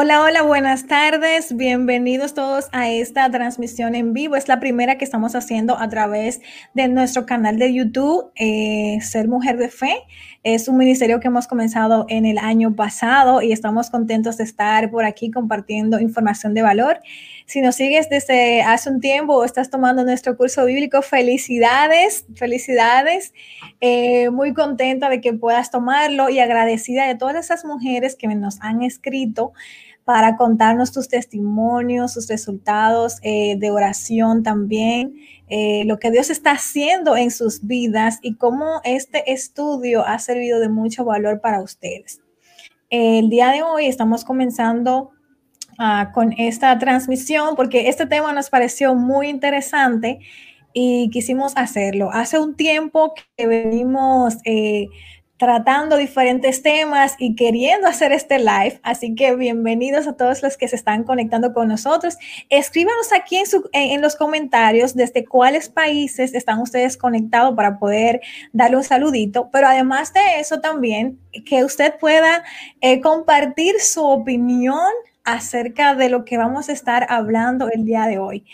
Hola, hola, buenas tardes. Bienvenidos todos a esta transmisión en vivo. Es la primera que estamos haciendo a través de nuestro canal de YouTube, eh, Ser Mujer de Fe. Es un ministerio que hemos comenzado en el año pasado y estamos contentos de estar por aquí compartiendo información de valor. Si nos sigues desde hace un tiempo o estás tomando nuestro curso bíblico, felicidades, felicidades. Eh, muy contenta de que puedas tomarlo y agradecida de todas esas mujeres que nos han escrito para contarnos tus testimonios, sus resultados eh, de oración también, eh, lo que Dios está haciendo en sus vidas y cómo este estudio ha servido de mucho valor para ustedes. El día de hoy estamos comenzando ah, con esta transmisión porque este tema nos pareció muy interesante y quisimos hacerlo. Hace un tiempo que venimos... Eh, tratando diferentes temas y queriendo hacer este live. Así que bienvenidos a todos los que se están conectando con nosotros. Escríbanos aquí en, los comentarios desde cuáles países están ustedes conectados para poder darle un saludito. Pero además de eso también, que usted pueda eh, compartir su opinión acerca de lo que vamos a estar hablando el día de hoy.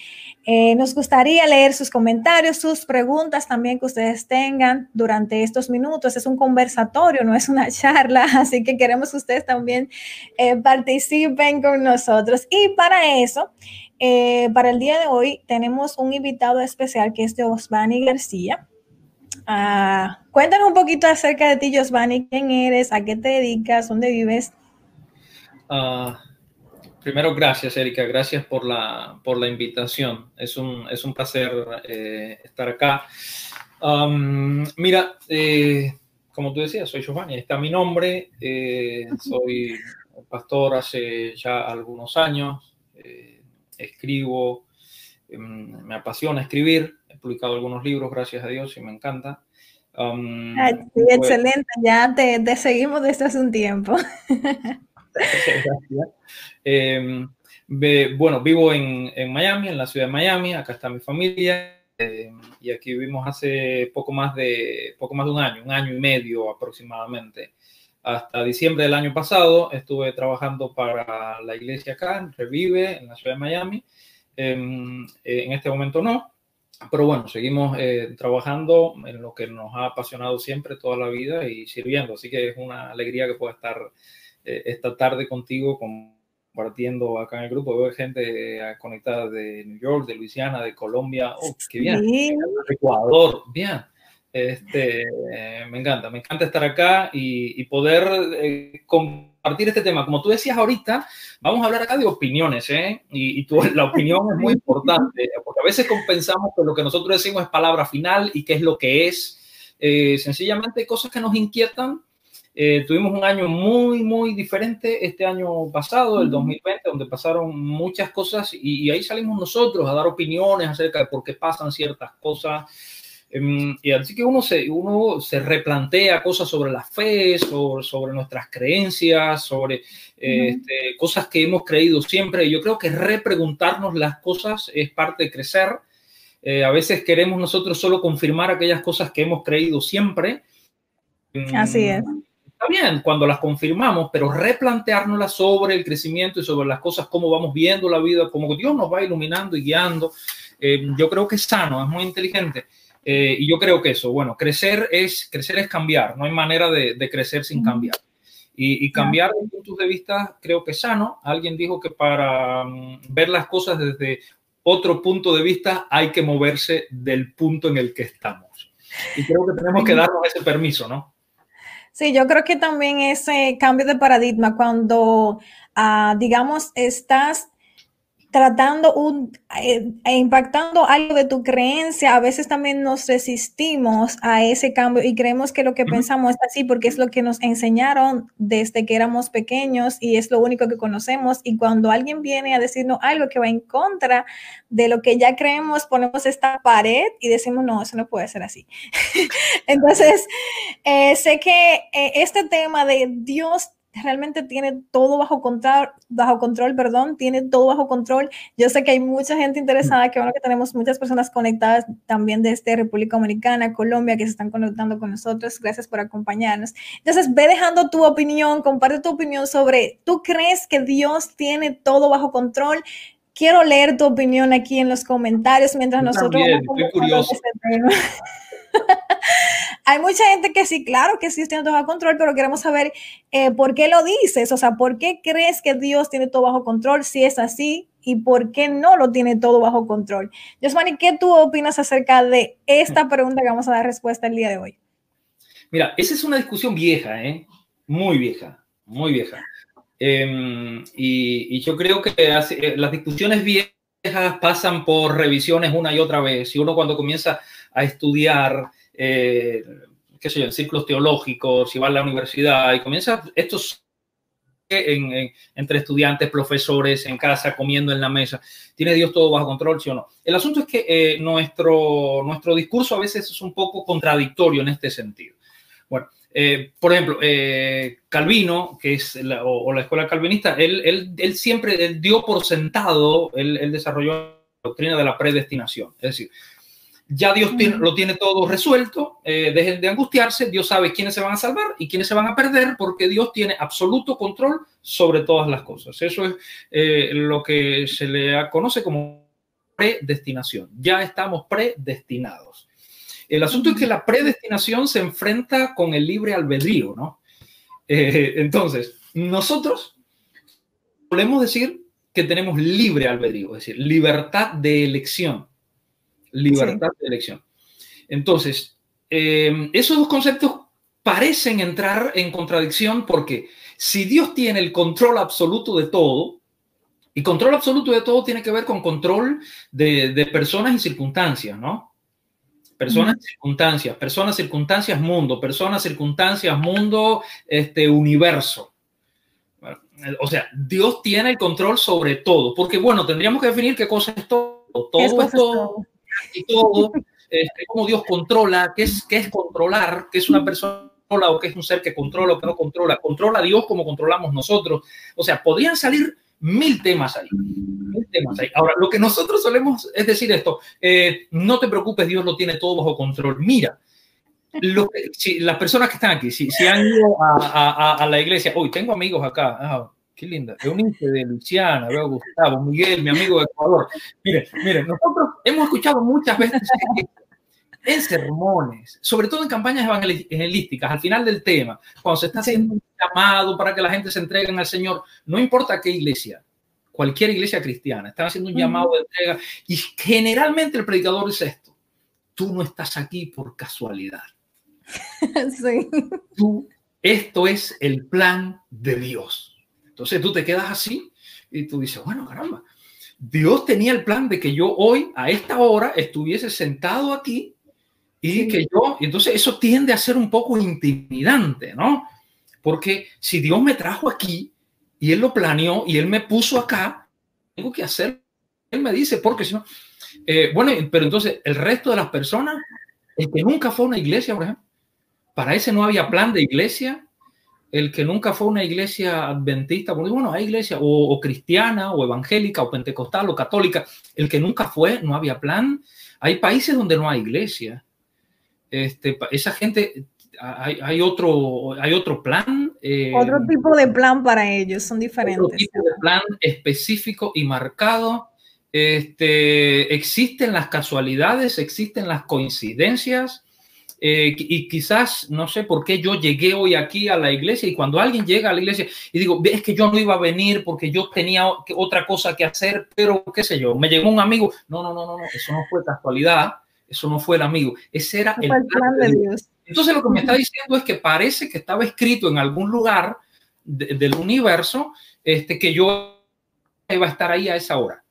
Eh, nos gustaría leer sus comentarios, sus preguntas también que ustedes tengan durante estos minutos. Es un conversatorio, no es una charla, así que queremos que ustedes también eh, participen con nosotros. Y para eso, eh, para el día de hoy, tenemos un invitado especial que es Josvani García. Ah, cuéntanos un poquito acerca de ti, Josvani. ¿Quién eres? ¿A qué te dedicas? ¿Dónde vives? Uh, Primero, gracias, Erika. Gracias por la, por la invitación. Es un, es un placer eh, estar acá. Um, mira, eh, como tú decías, soy Giovanni. Está mi nombre. Eh, soy pastor hace ya algunos años. escribo. Em, me apasiona escribir. He publicado algunos libros, gracias a Dios, y me encanta. Um, sí, excelente. Ya te, te seguimos desde hace un tiempo. Em, bueno, vivo en, en, Miami, en la ciudad de Miami, acá está mi familia em, y aquí vivimos hace poco más, de, poco más de un año, un año y medio aproximadamente. Hasta diciembre del año pasado estuve trabajando para la iglesia acá, en Revive, en la ciudad de Miami. Em, en este momento no, pero bueno, seguimos eh, trabajando en lo que nos ha apasionado siempre toda la vida y sirviendo. Así que es una alegría que pueda estar eh, esta tarde contigo compartiendo acá en el grupo. Veo gente eh, conectada de New York, de Luisiana, de Colombia. ¡Oh, qué bien! Ecuador, bien. Este, me encanta, me encanta estar acá y, poder eh, compartir este tema. Como tú decías ahorita, vamos a hablar acá de opiniones, ¿eh? Y, y la opinión es muy importante, porque a veces compensamos que lo que nosotros decimos es palabra final y qué es lo que es. sencillamente hay cosas que nos inquietan eh, tuvimos un año muy, muy diferente este año pasado, el 2020, donde pasaron muchas cosas y, ahí salimos nosotros a dar opiniones acerca de por qué pasan ciertas cosas. Em, y así que uno se, uno se replantea cosas sobre la fe, sobre, sobre nuestras creencias, sobre este, cosas que hemos creído siempre. Yo creo que repreguntarnos las cosas es parte de crecer. Eh, a veces queremos nosotros solo confirmar aquellas cosas que hemos creído siempre. Así es bien cuando las confirmamos, pero replanteárnoslas sobre el crecimiento y sobre las cosas, cómo vamos viendo la vida, cómo Dios nos va iluminando y guiando. Eh, yo creo que es sano, es muy inteligente. Eh, y yo creo que eso, bueno, crecer es, crecer es cambiar, no hay manera de, crecer sin cambiar. Y, cambiar de puntos de vista creo que es sano. Alguien dijo que para mm, ver las cosas desde otro punto de vista hay que moverse del punto en el que estamos. Y creo que tenemos que darnos ese permiso, ¿no? Sí, yo creo que también ese cambio de paradigma cuando, ah, digamos, estás tratando un, eh, e impactando algo de tu creencia, a veces también nos resistimos a ese cambio y creemos que lo que pensamos es así porque es lo que nos enseñaron desde que éramos pequeños y es lo único que conocemos. Y cuando alguien viene a decirnos algo que va en contra de lo que ya creemos, ponemos esta pared y decimos, no, eso no puede ser así. Entonces, eh, sé que eh, este tema de Dios realmente tiene todo bajo control, bajo control, perdón, tiene todo bajo control. Yo sé que hay mucha gente interesada, que bueno que tenemos muchas personas conectadas también desde República Dominicana, Colombia, que se están conectando con nosotros. Gracias por acompañarnos. Entonces, ve dejando tu opinión, comparte tu opinión sobre, ¿tú crees que Dios tiene todo bajo control? Quiero leer tu opinión aquí en los comentarios mientras nosotros... vamos este tema. Hay mucha gente que sí, claro que sí tiene todo bajo control, pero queremos saber eh, por qué lo dices, o sea, por qué crees que Dios tiene todo bajo control si es así y por qué no lo tiene todo bajo control. Josmani, ¿qué tú opinas acerca de esta pregunta que vamos a dar respuesta el día de hoy? Mira, esa es una discusión vieja, ¿eh? muy vieja, muy vieja. Em, y, yo creo que eh, las discusiones viejas pasan por revisiones una y otra vez. Y uno cuando comienza a estudiar, eh, qué sé yo, en círculos teológicos, si va a la universidad y comienza estos entre estudiantes, profesores, en casa, comiendo en la mesa. ¿Tiene Dios todo bajo control, sí o no? El asunto es que eh, nuestro, nuestro discurso a veces es un poco contradictorio en este sentido. Bueno, eh, por ejemplo, Calvino, que es la, o, la escuela calvinista, él, él, él siempre dio por sentado, él, desarrolló la doctrina de la predestinación. Es decir, ya Dios lo tiene todo resuelto, eh, dejen de angustiarse, Dios sabe quiénes se van a salvar y quiénes se van a perder, porque Dios tiene absoluto control sobre todas las cosas. Eso es eh, lo que se le conoce como predestinación. Ya estamos predestinados. El asunto es que la predestinación se enfrenta con el libre albedrío, ¿no? Eh, entonces, nosotros podemos decir que tenemos libre albedrío, es decir, libertad de elección libertad de elección. Entonces, em, esos dos conceptos parecen entrar en contradicción porque si Dios tiene el control absoluto de todo, y control absoluto de todo tiene que ver con control de, personas y circunstancias, ¿no? Personas, y circunstancias, personas, circunstancias, mundo, personas, circunstancias, mundo, este universo. O sea, Dios tiene el control sobre todo, porque bueno, tendríamos que definir qué cosa es todo. Todo es todo y todo, este, cómo Dios controla, qué es, qué es controlar, qué es una persona o qué es un ser que controla o que no controla. Controla a Dios como controlamos nosotros. O sea, podrían salir mil temas ahí. Mil temas ahí. Ahora, lo que nosotros solemos es decir esto, eh, no te preocupes, Dios lo tiene todo bajo control. Mira, las personas que están aquí, si, han ido a, la iglesia, hoy tengo amigos acá, ah, qué linda. Eunice de Luciana, veo a Gustavo, Miguel, mi amigo de Ecuador. Miren, miren, nosotros hemos escuchado muchas veces en sermones, sobre todo en campañas evangelísticas, al final del tema, cuando se está haciendo un llamado para que la gente se entregue al Señor, no importa qué iglesia, cualquier iglesia cristiana, están haciendo un llamado de entrega y generalmente el predicador dice esto, tú no estás aquí por casualidad. Sí. Tú, esto es el plan de Dios. Entonces tú te quedas así y tú dices, bueno, caramba, Dios tenía el plan de que yo hoy a esta hora estuviese sentado aquí y que yo, y entonces eso tiende a ser un poco intimidante, ¿no? Porque si Dios me trajo aquí y Él lo planeó y Él me puso acá, tengo que hacer, Él me dice, porque si no, eh, bueno, pero entonces el resto de las personas, el que nunca fue a una iglesia, por ejemplo, para ese no había plan de iglesia, el que nunca fue una iglesia adventista, porque bueno, hay iglesia o, cristiana o evangélica o pentecostal o católica, el que nunca fue, no había plan. Hay países donde no hay iglesia. Este, esa gente, hay, otro, hay otro plan. Eh, otro tipo de plan para ellos, son diferentes. Otro tipo de plan específico y marcado. Este, existen las casualidades, existen las coincidencias, eh, y quizás no sé por qué yo llegué hoy aquí a la iglesia y cuando alguien llega a la iglesia y digo, es que yo no iba a venir porque yo tenía otra cosa que hacer, pero qué sé yo, me llegó un amigo, no, no, no, no, no eso no fue casualidad, eso no fue el amigo, ese era el plan de Dios. Entonces lo que me está diciendo es que parece que estaba escrito en algún lugar del universo este, que yo iba a estar ahí a esa hora.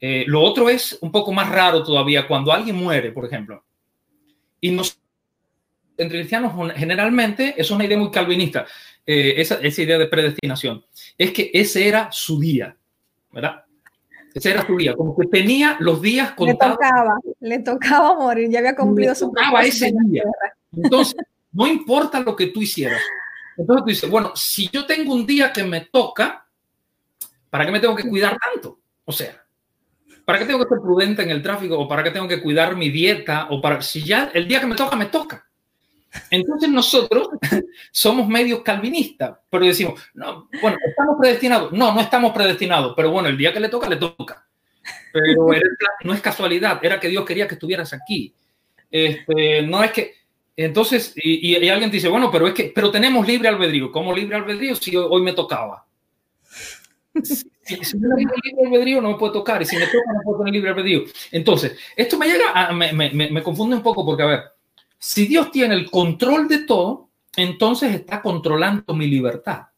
Eh, lo otro es un poco más raro todavía, cuando alguien muere, por ejemplo, y nos, entre cristianos, generalmente, es una idea muy calvinista, eh, esa, esa, idea de predestinación, es que ese era su día, ¿verdad? Ese era su día, como que tenía los días contados. Le tocaba, le tocaba morir, ya había cumplido le su tocaba ese día. Entonces, no importa lo que tú hicieras, Entonces tú dices, bueno, si yo tengo un día que me toca, ¿para qué me tengo que cuidar tanto? O sea, ¿para qué tengo que ser prudente en el tráfico? ¿O para qué tengo que cuidar mi dieta? ¿O para si ya el día que me toca, me toca? Entonces nosotros somos medios calvinistas, pero decimos, no, bueno, estamos predestinados. No, no estamos predestinados, pero bueno, el día que le toca, le toca. Pero no es casualidad, era que Dios quería que estuvieras aquí. Este, no es que, entonces, y, y, alguien dice, bueno, pero es que, pero tenemos libre albedrío. ¿Cómo libre albedrío si hoy me tocaba? Si, no tengo libre albedrío no me puede tocar y si me toca no puedo tener libre albedrío. Entonces, esto me llega, a, me, me, me confunde un poco porque, a ver, si Dios tiene el control de todo, entonces está controlando mi libertad.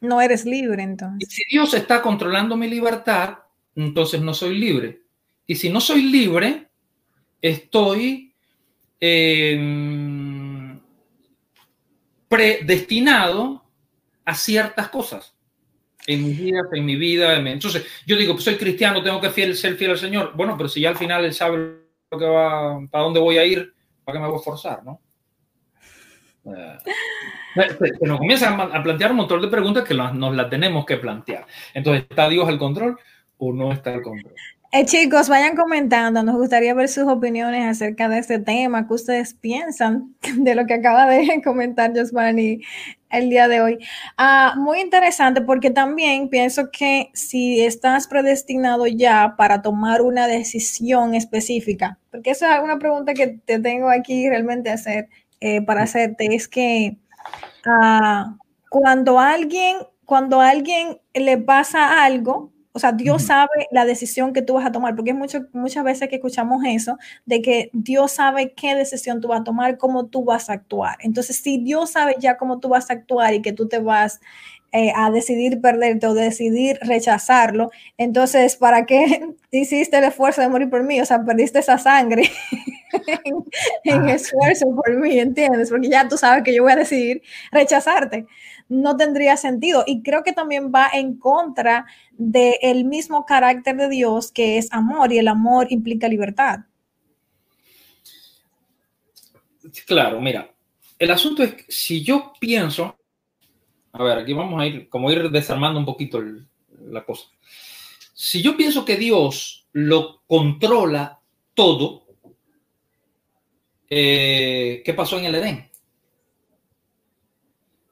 No eres libre entonces. Y si Dios está controlando mi libertad, entonces no soy libre. Y si no soy libre, estoy eh, predestinado a ciertas cosas en mi vida, en mi vida. Entonces, yo digo, pues soy cristiano, tengo que ser fiel al Señor. Bueno, pero si ya al final Él sabe lo que va, para dónde voy a ir, ¿para qué me voy a forzar, no? Eh, se nos comienzan a plantear un montón de preguntas que nos las tenemos que plantear. Entonces, ¿está Dios al control o no está al control? Eh, chicos, vayan comentando. Nos gustaría ver sus opiniones acerca de este tema. ¿Qué ustedes piensan de lo que acaba de comentar Josvani el día de hoy? Ah, muy interesante porque también pienso que si estás predestinado ya para tomar una decisión específica, porque esa es una pregunta que te tengo aquí realmente hacer, eh, para hacerte, es que ah, cuando alguien, cuando a alguien le pasa algo, o sea, Dios sabe la decisión que tú vas a tomar, porque es mucho, muchas veces que escuchamos eso, de que Dios sabe qué decisión tú vas a tomar, cómo tú vas a actuar. Entonces, si Dios sabe ya cómo tú vas a actuar y que tú te vas eh, a decidir perderte o decidir rechazarlo, entonces, ¿para qué hiciste el esfuerzo de morir por mí? O sea, perdiste esa sangre en, en esfuerzo por mí, ¿entiendes? Porque ya tú sabes que yo voy a decidir rechazarte no tendría sentido. Y creo que también va en contra del mismo carácter de Dios que es amor y el amor implica libertad. Claro, mira, el asunto es que si yo pienso, a ver, aquí vamos a ir, como ir desarmando un poquito la cosa. Si yo pienso que Dios lo controla todo, eh, ¿qué pasó en el Edén?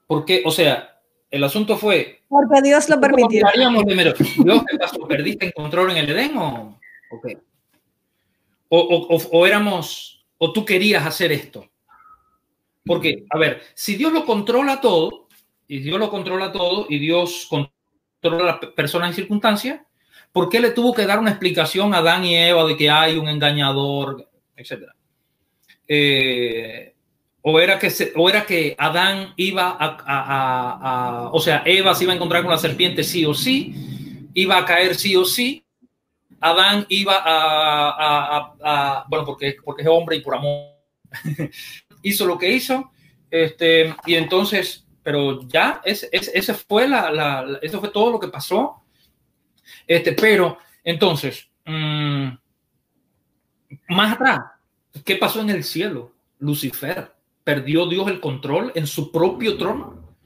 Porque, o sea, el asunto fue... Porque Dios lo permitió. Dios, ¿qué pasó? ¿Perdiste el control en el Edén o, o, o, o éramos, o tú querías hacer esto? Porque, a ver, si Dios lo controla todo, y Dios lo controla todo, y Dios controla las personas y circunstancias, ¿por qué le tuvo que dar una explicación a Adán y Eva de que hay un engañador, etcétera? Eh, o era que, o era que Adán iba a, o sea, Eva se iba a encontrar con la serpiente sí o sí, iba a caer sí o sí, Adán iba a, bueno, porque, porque es hombre y por amor. Hizo lo que hizo, este, y entonces, pero ya, ese, ese fue la, eso fue todo lo que pasó, este, pero entonces, mm, más atrás, ¿qué pasó en el cielo? Lucifer perdió Dios el control en su propio trono?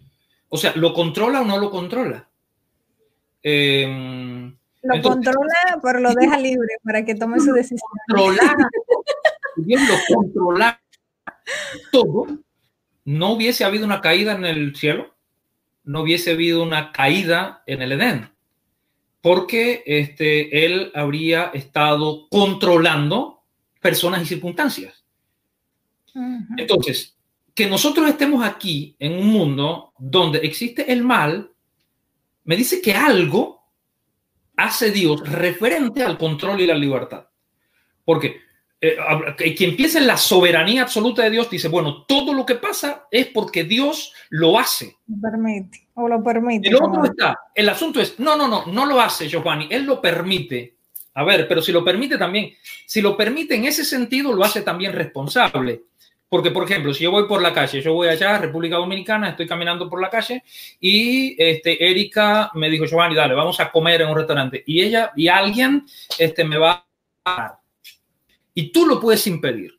O sea, ¿lo controla o no lo controla? Em, lo controla, pero lo deja libre para que tome su decisión. Dios lo controla todo, no hubiese habido una caída en el cielo, no hubiese habido una caída en el Edén, porque este, él habría estado controlando personas y circunstancias. Entonces, que nosotros estemos aquí en un mundo donde existe el mal, me dice que algo hace Dios referente al control y la libertad. Porque eh, quien piensa en la soberanía absoluta de Dios dice, bueno, todo lo que pasa es porque Dios lo hace. Permite, o lo permite. El otro está, el asunto es, no, no, no, no lo hace Giovanni, él lo permite. A ver, pero si lo permite también, si lo permite en ese sentido, lo hace también responsable. Porque, por ejemplo, si yo voy por la calle, yo voy allá, República Dominicana, estoy caminando por la calle y este, Erika me dijo, Giovanni, dale, vamos a comer en un restaurante. Y ella y alguien este, me va a... Y tú lo puedes impedir,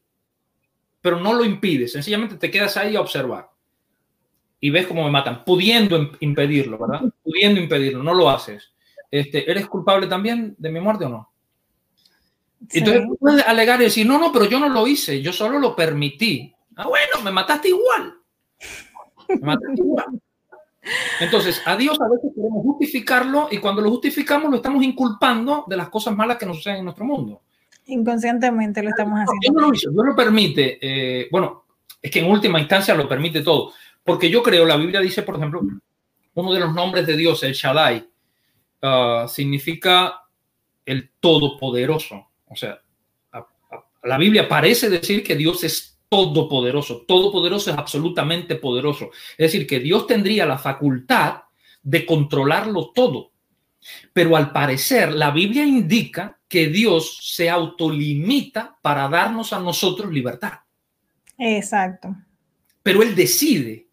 pero no lo impides, sencillamente te quedas ahí a observar. y ves cómo me matan, pudiendo impedirlo, ¿verdad? Pudiendo impedirlo, no lo haces. Este, ¿Eres culpable también de mi muerte o no? Entonces puedes alegar y decir, no, no, pero yo no lo hice, yo solo lo permití. Ah, bueno, me mataste igual. Me mataste igual. Entonces, a Dios a veces queremos justificarlo y cuando lo justificamos lo estamos inculpando de las cosas malas que nos suceden en nuestro mundo. Inconscientemente lo estamos haciendo. Dios no lo hizo, Dios lo permite. Eh, bueno, es que en última instancia lo permite todo. Porque yo creo, la Biblia dice, por ejemplo, uno de los nombres de Dios, el Shaddai, uh, significa el Todopoderoso. O sea, la Biblia parece decir que Dios es todopoderoso. Todopoderoso es absolutamente poderoso. Es decir, que Dios tendría la facultad de controlarlo todo. Pero al parecer, la Biblia indica que Dios se autolimita para darnos a nosotros libertad. Exacto. Pero Él decide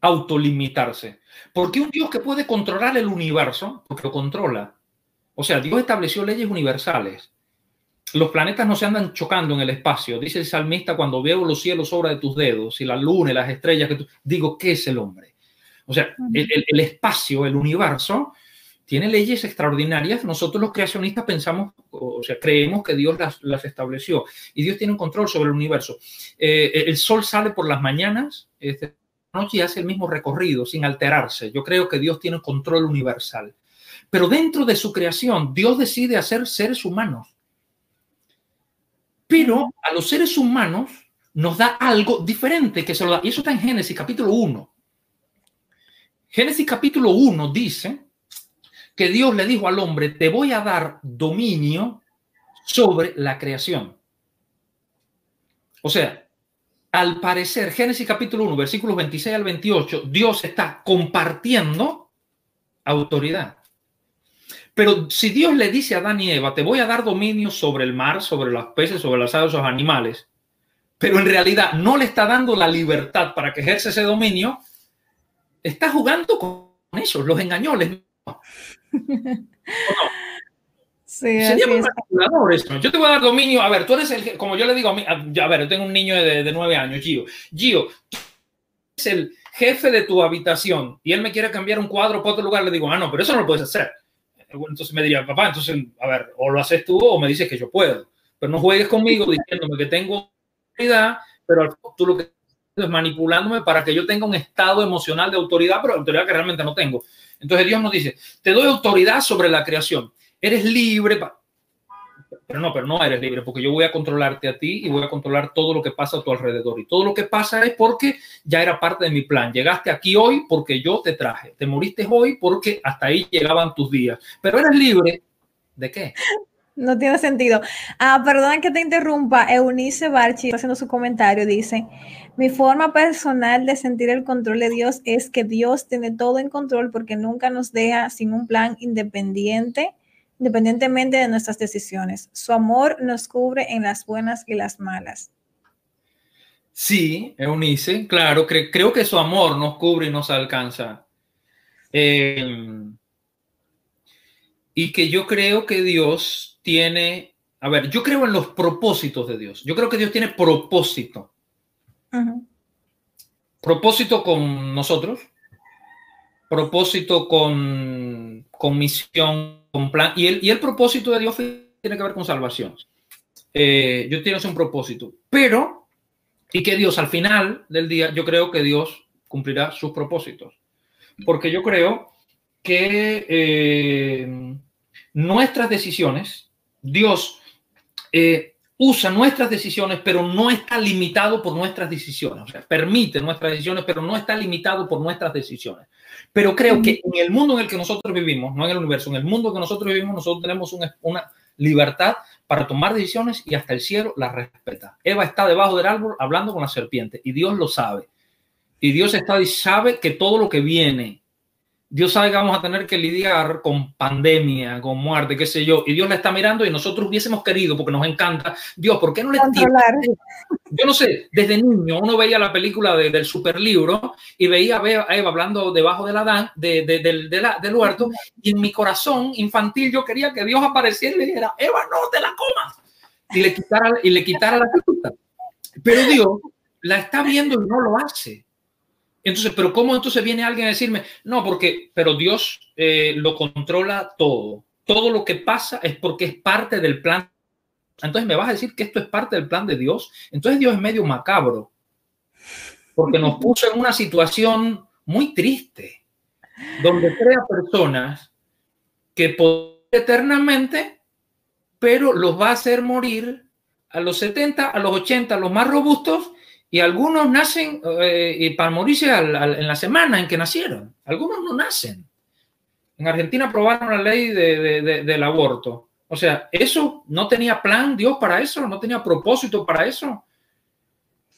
autolimitarse. Porque un Dios que puede controlar el universo, porque lo controla. O sea, Dios estableció leyes universales los planetas no se andan chocando en el espacio. Dice el salmista, cuando veo los cielos obra de tus dedos y la luna y las estrellas, que tú... digo, ¿qué es el hombre? O sea, el, espacio, el universo, tiene leyes extraordinarias. Nosotros los creacionistas pensamos, o sea, creemos que Dios las, estableció y Dios tiene un control sobre el universo. Eh, el sol sale por las mañanas, este, noche y hace el mismo recorrido sin alterarse. Yo creo que Dios tiene control universal. Pero dentro de su creación, Dios decide hacer seres humanos pero a los seres humanos nos da algo diferente que se lo da. Y eso está en Génesis capítulo 1. Génesis capítulo 1 dice que Dios le dijo al hombre, te voy a dar dominio sobre la creación. O sea, al parecer, Génesis capítulo 1, versículos 26 al 28, Dios está compartiendo autoridad. Pero si Dios le dice a Adán y Eva, te voy a dar dominio sobre el mar, sobre los peces, sobre las aves, los animales, pero en realidad no le está dando la libertad para que ejerce ese dominio, está jugando con ellos, los engañó, les... Sí, Sería muy manipulador eso. Yo te voy a dar dominio. A ver, tú eres el, como yo le digo a mí, a, a ver, yo tengo un niño de, de nueve años, Gio. Gio, tú eres el jefe de tu habitación y él me quiere cambiar un cuadro para otro lugar, le digo, ah, no, pero eso no lo puedes hacer entonces me diría, papá, entonces, a ver, o lo haces tú o me dices que yo puedo. Pero no juegues conmigo diciéndome que tengo autoridad, pero tú lo que es manipulándome para que yo tenga un estado emocional de autoridad, pero autoridad que realmente no tengo. Entonces Dios nos dice, te doy autoridad sobre la creación. Eres libre, pero no, pero no eres libre porque yo voy a controlarte a ti y voy a controlar todo lo que pasa a tu alrededor. Y todo lo que pasa es porque ya era parte de mi plan. Llegaste aquí hoy porque yo te traje. Te moriste hoy porque hasta ahí llegaban tus días. Pero eres libre. ¿De qué? No tiene sentido. Ah, perdón que te interrumpa. Eunice Barchi, haciendo su comentario, dice, mi forma personal de sentir el control de Dios es que Dios tiene todo en control porque nunca nos deja sin un plan independiente independientemente de nuestras decisiones. Su amor nos cubre en las buenas y las malas. Sí, Eunice, claro, creo que su amor nos cubre y nos alcanza. Em, y que yo creo que Dios tiene, a ver, yo creo en los propósitos de Dios. Yo creo que Dios tiene propósito. Propósito con nosotros, propósito con, con misión plan. Y el, y el propósito de Dios tiene que ver con salvación. Eh, yo tienes un propósito, pero, y que Dios al final del día, yo creo que Dios cumplirá sus propósitos. Porque yo creo que eh, nuestras decisiones, Dios eh, usa nuestras decisiones, pero no está limitado por nuestras decisiones. O sea, permite nuestras decisiones, pero no está limitado por nuestras decisiones. Pero creo que en el mundo en el que nosotros vivimos, no en el universo, en el mundo que nosotros vivimos, nosotros tenemos una, libertad para tomar decisiones y hasta el cielo las respeta. Eva está debajo del árbol hablando con la serpiente y Dios lo sabe. Y Dios está y sabe que todo lo que viene Dios sabe que vamos a tener que lidiar con pandemia, con muerte, qué sé yo, y Dios la está mirando y nosotros hubiésemos querido, porque nos encanta, Dios, ¿por qué no le Yo no sé, desde niño uno veía la película del super libro y veía a Eva hablando debajo de la, de, del, del huerto, y en mi corazón infantil yo quería que Dios apareciera y le dijera, Eva, no te la comas, y le quitara, y le quitara la fruta. Pero Dios la está viendo y no lo hace. Entonces, pero ¿cómo entonces viene alguien a decirme, no, porque, pero Dios eh, lo controla todo. Todo lo que pasa es porque es parte del plan. Entonces me vas a decir que esto es parte del plan de Dios. Entonces Dios es medio macabro, porque nos puso en una situación muy triste, donde crea personas que eternamente, pero los va a hacer morir a los 70, a los 80, a los más robustos, y algunos nacen eh, para morirse en la semana en que nacieron. Algunos no nacen. En Argentina aprobaron la ley del aborto. O sea, ¿eso no tenía plan Dios para eso? ¿No tenía propósito para eso?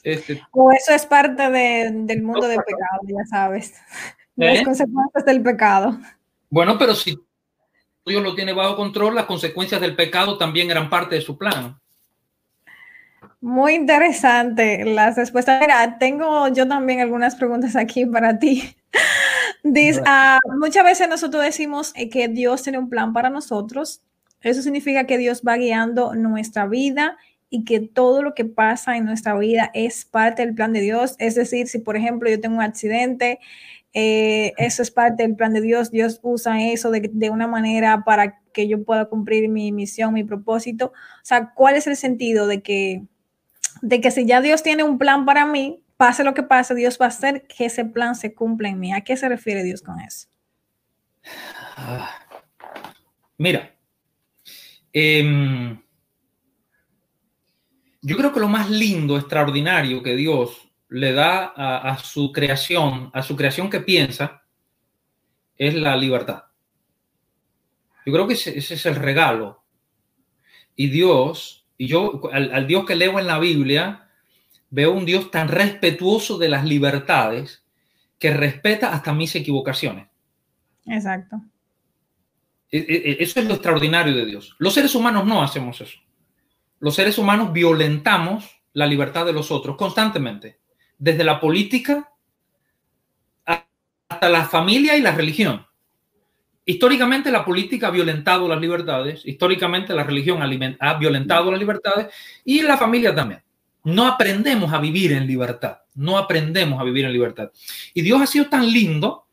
Este, o eso es parte del mundo del pecado, ya sabes. Las ¿Eh? consecuencias del pecado. Bueno, pero si Dios lo tiene bajo control, las consecuencias del pecado también eran parte de su plan. Muy interesante las respuestas. Mira, tengo yo también algunas preguntas aquí para ti. Dice, ah, muchas veces nosotros decimos eh, que Dios tiene un plan para nosotros. Eso significa que Dios va guiando nuestra vida y que todo lo que pasa en nuestra vida es parte del plan de Dios. Es decir, si por ejemplo yo tengo un accidente, eh, eso es parte del plan de Dios. Dios usa eso de, de, una manera para que yo pueda cumplir mi misión, mi propósito. O sea, ¿cuál es el sentido de que, de que si ya Dios tiene un plan para mí, pase lo que pase, Dios va a hacer que ese plan se cumpla en mí? ¿A qué se refiere Dios con eso? Ah, mira, em, yo creo que lo más lindo, extraordinario que Dios le da a, su creación, a su creación que piensa, es la libertad. Yo creo que ese, es el regalo. Y Dios, y yo al, Dios que leo en la Biblia, veo un Dios tan respetuoso de las libertades que respeta hasta mis equivocaciones. Exacto. E, e, e, eso es lo extraordinario de Dios. Los seres humanos no hacemos eso. Los seres humanos violentamos la libertad de los otros constantemente desde la política hasta la familia y la religión. Históricamente la política ha violentado las libertades, históricamente la religión ha violentado las libertades y la familia también. No aprendemos a vivir en libertad, no aprendemos a vivir en libertad. Y Dios ha sido tan lindo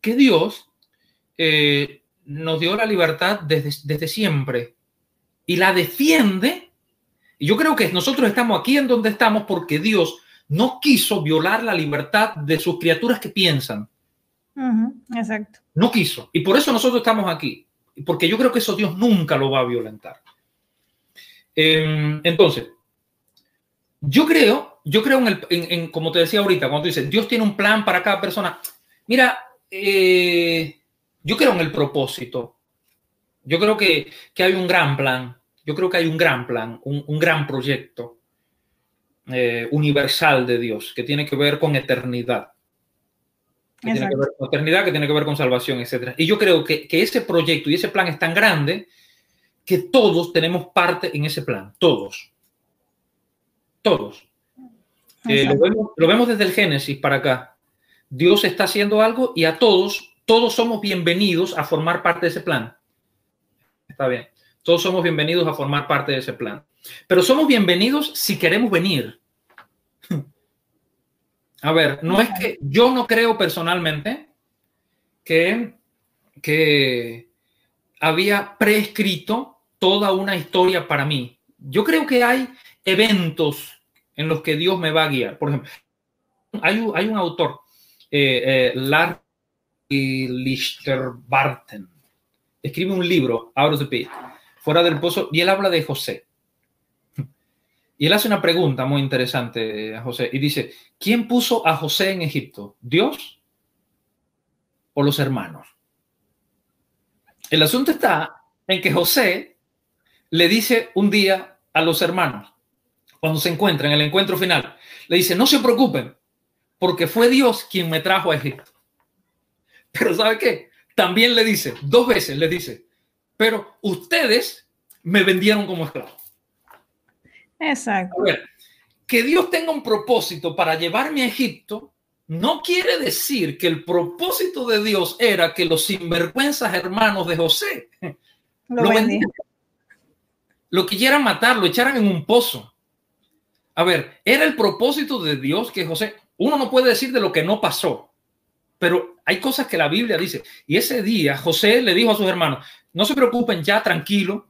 que Dios eh, nos dio la libertad desde, desde siempre y la defiende. Y yo creo que nosotros estamos aquí en donde estamos porque Dios no quiso violar la libertad de sus criaturas que piensan. Exacto. No quiso. Y por eso nosotros estamos aquí. Porque yo creo que eso Dios nunca lo va a violentar. Em, entonces, yo creo, yo creo en, el, como te decía ahorita, cuando dices, Dios tiene un plan para cada persona. Mira, eh, yo creo en el propósito. Yo creo que, hay un gran plan. Yo creo que hay un gran plan, un gran proyecto. Eh, universal de Dios, que tiene que ver con eternidad. Que tiene que ver con eternidad, que tiene que ver con salvación, etc. Y yo creo que, ese proyecto y ese plan es tan grande que todos tenemos parte en ese plan, todos. Todos. Eh, lo, vemos, lo vemos desde el Génesis para acá. Dios está haciendo algo y a todos, todos somos bienvenidos a formar parte de ese plan. Está bien. Todos somos bienvenidos a formar parte de ese plan. Pero somos bienvenidos si queremos venir. A ver, no es que yo no creo personalmente que, que había prescrito toda una historia para mí. Yo creo que hay eventos en los que Dios me va a guiar. Por ejemplo, hay, un autor, eh, eh, Larry escribe un libro, Out of the Pit, fuera del pozo, y él habla de José. Y él hace una pregunta muy interesante a José y dice, ¿quién puso a José en Egipto? ¿Dios o los hermanos? El asunto está en que José le dice un día a los hermanos, cuando se encuentran en el encuentro final, le dice, no se preocupen, porque fue Dios quien me trajo a Egipto. Pero ¿sabe qué? También le dice, dos veces le dice, pero ustedes me vendieron como esclavo. Exacto. que Dios tenga un propósito para llevarme a Egipto no quiere decir que el propósito de Dios era que los sinvergüenzas hermanos de José lo, lo vendieran. Lo matar, lo echaran en un pozo. A ver, era el propósito de Dios que José, uno no puede decir de lo que no pasó, pero hay cosas que la Biblia dice. Y ese día José le dijo a sus hermanos, no se preocupen, ya tranquilo,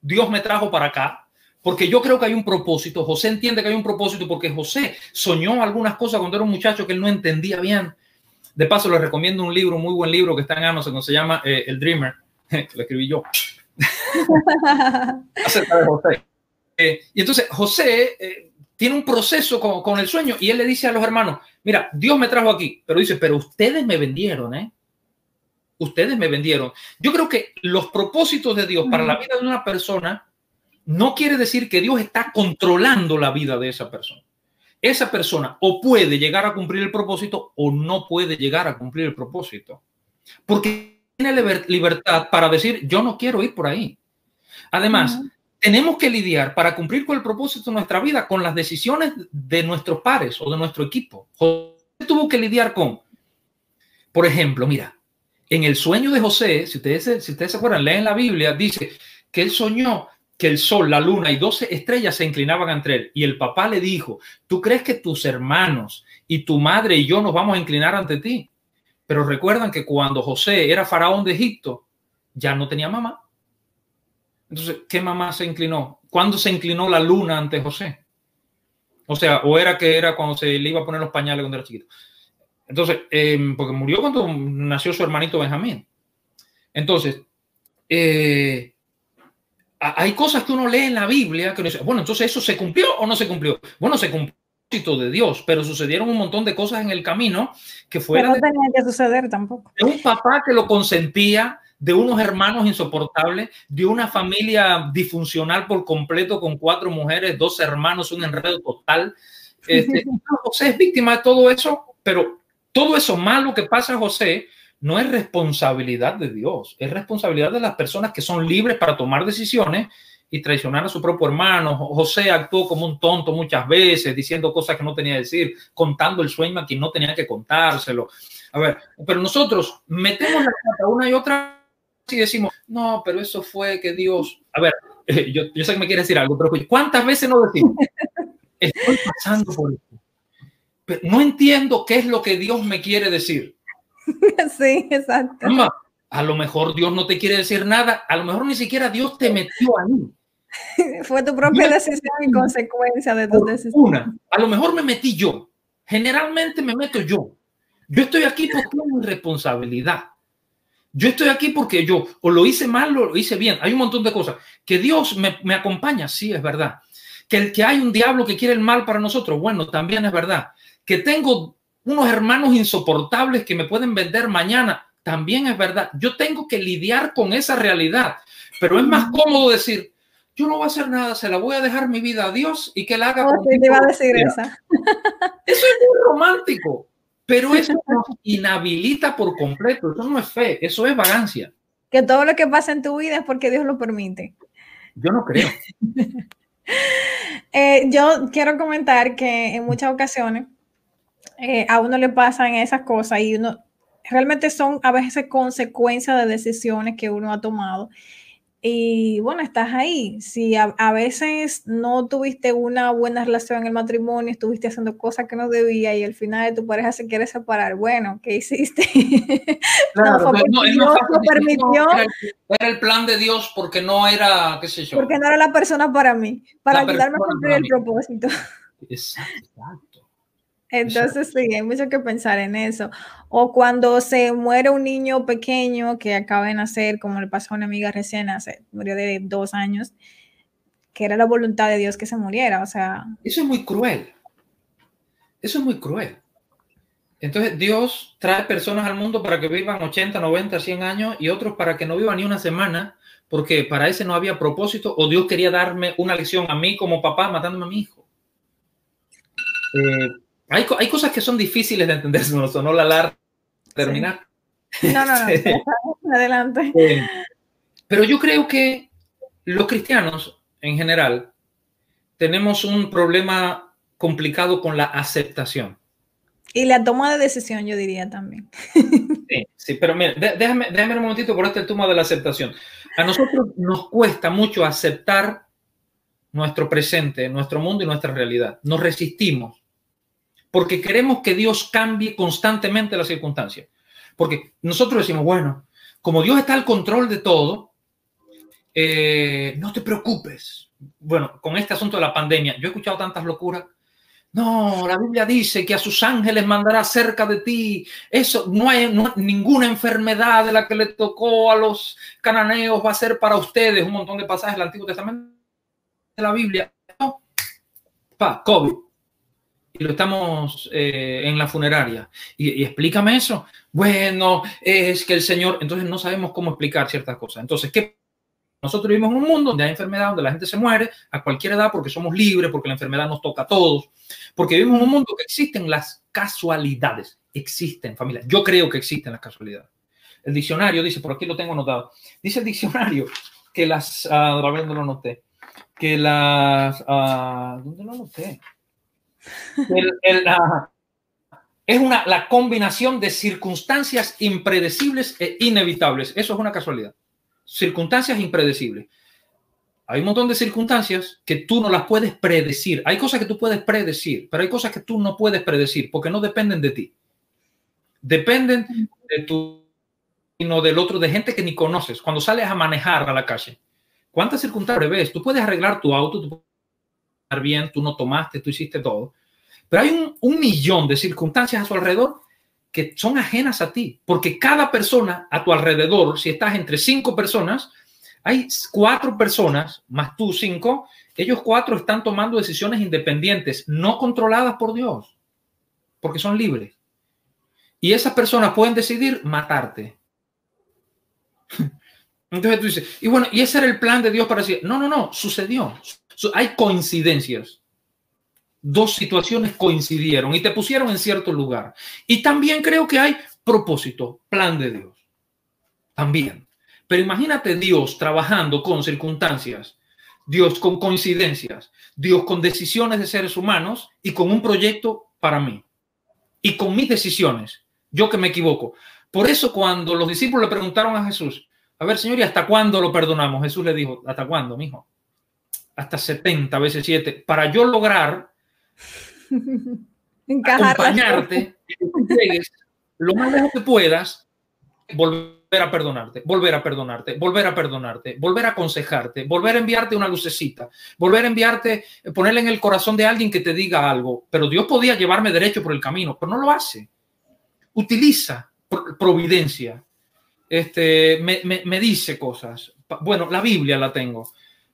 Dios me trajo para acá, porque yo creo que hay un propósito. José entiende que hay un propósito porque José soñó algunas cosas cuando era un muchacho que él no entendía bien. De paso, les recomiendo un libro, un muy buen libro que está en Amazon, que se llama eh, El Dreamer, que lo escribí yo. Acerca de José. Eh, y entonces José eh, tiene un proceso con, con, el sueño y él le dice a los hermanos, mira, Dios me trajo aquí, pero dice, pero ustedes me vendieron, ¿eh? Ustedes me vendieron. Yo creo que los propósitos de Dios para la vida de una persona no quiere decir que Dios está controlando la vida de esa persona. Esa persona o puede llegar a cumplir el propósito o no puede llegar a cumplir el propósito. Porque tiene libertad para decir, yo no quiero ir por ahí. Además, tenemos que lidiar para cumplir con el propósito de nuestra vida con las decisiones de nuestros pares o de nuestro equipo. José tuvo que lidiar con, por ejemplo, mira, en el sueño de José, si ustedes, si ustedes se acuerdan, leen la Biblia, dice que él soñó que el sol, la luna y doce estrellas se inclinaban entre él. Y el papá le dijo, ¿tú crees que tus hermanos y tu madre y yo nos vamos a inclinar ante ti? Pero recuerdan que cuando José era faraón de Egipto, ya no tenía mamá. Entonces, ¿qué mamá se inclinó? ¿Cuándo se inclinó la luna ante José? O sea, o era que era cuando se le iba a poner los pañales cuando era chiquito. Entonces, em, porque murió cuando nació su hermanito Benjamín. Entonces, eh, hay cosas que uno lee en la Biblia que uno dice, bueno, entonces eso se cumplió o no se cumplió. Bueno, se cumplió de Dios, pero sucedieron un montón de cosas en el camino que fueron. no tenía que suceder tampoco. De un papá que lo consentía, de unos hermanos insoportables, de una familia disfuncional por completo con cuatro mujeres, dos hermanos, un enredo total. Este, José es víctima de todo eso, pero todo eso malo que pasa a José no es responsabilidad de Dios, es responsabilidad de las personas que son libres para tomar decisiones y traicionar a su propio hermano. José actuó como un tonto muchas veces, diciendo cosas que no tenía que decir, contando el sueño a quien no tenía que contárselo. A ver, pero nosotros metemos la pata una y otra y decimos, no, pero eso fue que Dios, a ver, yo, yo sé que me quiere decir algo, pero ¿cuántas veces no decimos? Estoy pasando por esto. Pero no entiendo qué es lo que Dios me quiere decir. Sí, exacto. a lo mejor Dios no te quiere decir nada, a lo mejor ni siquiera Dios te metió ahí. Fue tu propia decisión y consecuencia de tu decisión. Una, a lo mejor me metí yo. Generalmente me meto yo. Yo estoy aquí porque es mi responsabilidad. Yo estoy aquí porque yo o lo hice mal o lo hice bien. Hay un montón de cosas. Que Dios me, me acompaña, sí, es verdad. Que, el, que hay un diablo que quiere el mal para nosotros, bueno, también es verdad. Que tengo unos hermanos insoportables que me pueden vender mañana, también es verdad. Yo tengo que lidiar con esa realidad, pero es más cómodo decir, yo no voy a hacer nada, se la voy a dejar mi vida a Dios y que la haga. Oh, te a decir esa. Eso es muy romántico, pero eso nos inhabilita por completo. Eso no es fe, eso es vagancia. Que todo lo que pasa en tu vida es porque Dios lo permite. Yo no creo. eh, yo quiero comentar que en muchas ocasiones eh, a uno le pasan esas cosas y uno realmente son a veces consecuencias de decisiones que uno ha tomado. Y bueno, estás ahí. Si a, veces no tuviste una buena relación en el matrimonio, estuviste haciendo cosas que no debía y al final de tu pareja se quiere separar, bueno, ¿qué hiciste? no, Dios lo permitió. Era el, plan de Dios porque no era, qué sé yo. Porque no era la persona para mí, para ayudarme a cumplir el propósito. Exacto. Entonces sí, hay mucho que pensar en eso. O cuando se muere un niño pequeño que acaba de nacer, como le pasó a una amiga recién, hace, murió de dos años, que era la voluntad de Dios que se muriera, o sea... Eso es muy cruel. Eso es muy cruel. Entonces Dios trae personas al mundo para que vivan 80, 90, 100 años y otros para que no vivan ni una semana, porque para ese no había propósito o Dios quería darme una lección a mí como papá matándome a mi hijo. Eh, hay, hay cosas que son difíciles de entender, no sonó la larga terminar. No, no, no, adelante. Eh, pero yo creo que los cristianos en general tenemos un problema complicado con la aceptación. Y la toma de decisión, yo diría también. Sí, sí pero mira, déjame, déjame un momentito por este toma de la aceptación. A nosotros nos cuesta mucho aceptar nuestro presente, nuestro mundo y nuestra realidad. Nos resistimos porque queremos que Dios cambie constantemente las circunstancias. Porque nosotros decimos, bueno, como Dios está al control de todo, eh, no te preocupes. Bueno, con este asunto de la pandemia, yo he escuchado tantas locuras. No, la Biblia dice que a sus ángeles mandará cerca de ti. Eso no hay ninguna enfermedad de la que le tocó a los cananeos va a ser para ustedes. Un montón de pasajes del Antiguo Testamento de la Biblia. Pa, COVID. Y lo estamos eh, en la funeraria. Y, y, explícame eso. Bueno, es que el Señor. Entonces no sabemos cómo explicar ciertas cosas. Entonces, ¿qué nosotros vivimos en un mundo donde hay enfermedad, donde la gente se muere a cualquier edad porque somos libres, porque la enfermedad nos toca a todos, porque vivimos en un mundo que existen las casualidades. Existen, familia. Yo creo que existen las casualidades. El diccionario dice, por aquí lo tengo anotado, dice el diccionario que las, uh, lo noté, que las, uh, ¿dónde lo noté? Uh, es una, la combinación de circunstancias impredecibles e inevitables. Eso es una casualidad circunstancias impredecibles. Hay un montón de circunstancias que tú no las puedes predecir. Hay cosas que tú puedes predecir, pero hay cosas que tú no puedes predecir porque no dependen de ti. Dependen de tu, sino del otro, de gente que ni conoces. Cuando sales a manejar a la calle, ¿cuántas circunstancias ves? Tú puedes arreglar tu auto, bien, tú no tomaste, tú hiciste todo. Pero hay un, un millón de circunstancias a su alrededor que son ajenas a ti, porque cada persona a tu alrededor, si estás entre cinco personas, hay cuatro personas, más tú cinco, ellos cuatro están tomando decisiones independientes, no controladas por Dios, porque son libres. Y esas personas pueden decidir matarte. Entonces tú dices, y bueno, y ese era el plan de Dios para decir, no, no, no, sucedió. Hay coincidencias dos situaciones coincidieron y te pusieron en cierto lugar. Y también creo que hay propósito, plan de Dios. También. Pero imagínate Dios trabajando con circunstancias, Dios con coincidencias, Dios con decisiones de seres humanos y con un proyecto para mí. Y con mis decisiones, yo que me equivoco. Por eso cuando los discípulos le preguntaron a Jesús, a ver, Señor, ¿y hasta cuándo lo perdonamos? Jesús le dijo, ¿hasta cuándo, mijo? Hasta 70 veces 7. Para yo lograr acompañarte, llegues lo más lejos que puedas, volver a perdonarte, volver a perdonarte, volver a perdonarte, volver a aconsejarte, volver a enviarte una lucecita, volver a enviarte, ponerle en el corazón de alguien que te diga algo. Pero Dios podía llevarme derecho por el camino, pero no lo hace. Utiliza providencia. Este, me, me, me dice cosas. Bueno, la Biblia la tengo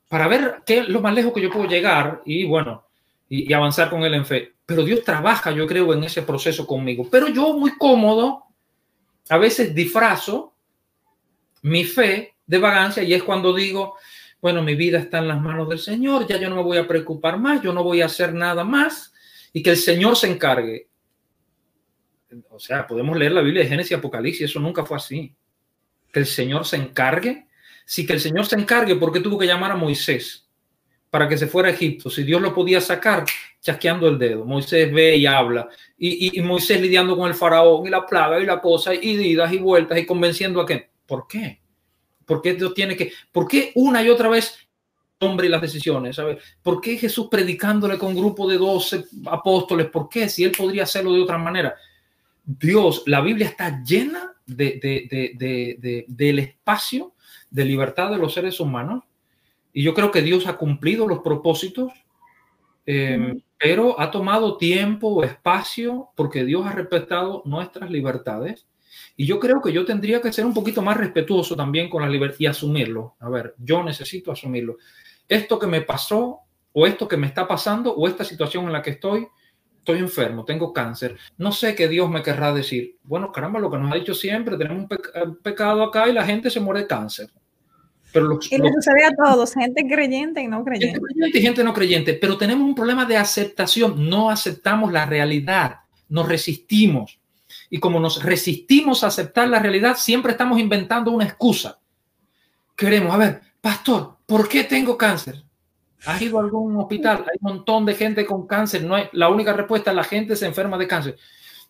para ver qué es lo más lejos que yo puedo llegar y bueno, y, avanzar con él en fe. Pero Dios trabaja, yo creo, en ese proceso conmigo. Pero yo muy cómodo, a veces disfrazo mi fe de vagancia y es cuando digo, bueno, mi vida está en las manos del Señor, ya yo no me voy a preocupar más, yo no voy a hacer nada más y que el Señor se encargue. O sea, podemos leer la Biblia de Génesis y Apocalipsis, eso nunca fue así. Que el Señor se encargue. Sí, que el Señor se encargue porque tuvo que llamar a Moisés para que se fuera a Egipto, si Dios lo podía sacar chasqueando el dedo. Moisés ve y habla, y, Moisés lidiando con el faraón y la plaga y la cosa, y idas y vueltas y convenciendo a que, ¿por qué? ¿Por qué Dios tiene que, por qué una y otra vez hombre y las decisiones? ¿sabes? ¿Por qué Jesús predicándole con un grupo de 12 apóstoles? ¿Por qué? Si él podría hacerlo de otra manera. Dios, la Biblia está llena de, de, del espacio de libertad de los seres humanos y yo creo que Dios ha cumplido los propósitos, eh, pero ha tomado tiempo o espacio porque Dios ha respetado nuestras libertades. Y yo creo que yo tendría que ser un poquito más respetuoso también con la libertad y asumirlo. A ver, yo necesito asumirlo. Esto que me pasó o esto que me está pasando o esta situación en la que estoy, estoy enfermo, tengo cáncer. No sé qué Dios me querrá decir. Bueno, caramba, lo que nos ha dicho siempre, tenemos un, pecado acá y la gente se muere de cáncer. Pero y le sucede a todos, gente creyente y no creyente. Gente creyente y gente no creyente, pero tenemos un problema de aceptación, no aceptamos la realidad, nos resistimos. Y como nos resistimos a aceptar la realidad, siempre estamos inventando una excusa. Queremos, a ver, pastor, ¿por qué tengo cáncer? ¿Has ido a algún hospital? Hay un montón de gente con cáncer. No hay, la única respuesta es la gente se enferma de cáncer.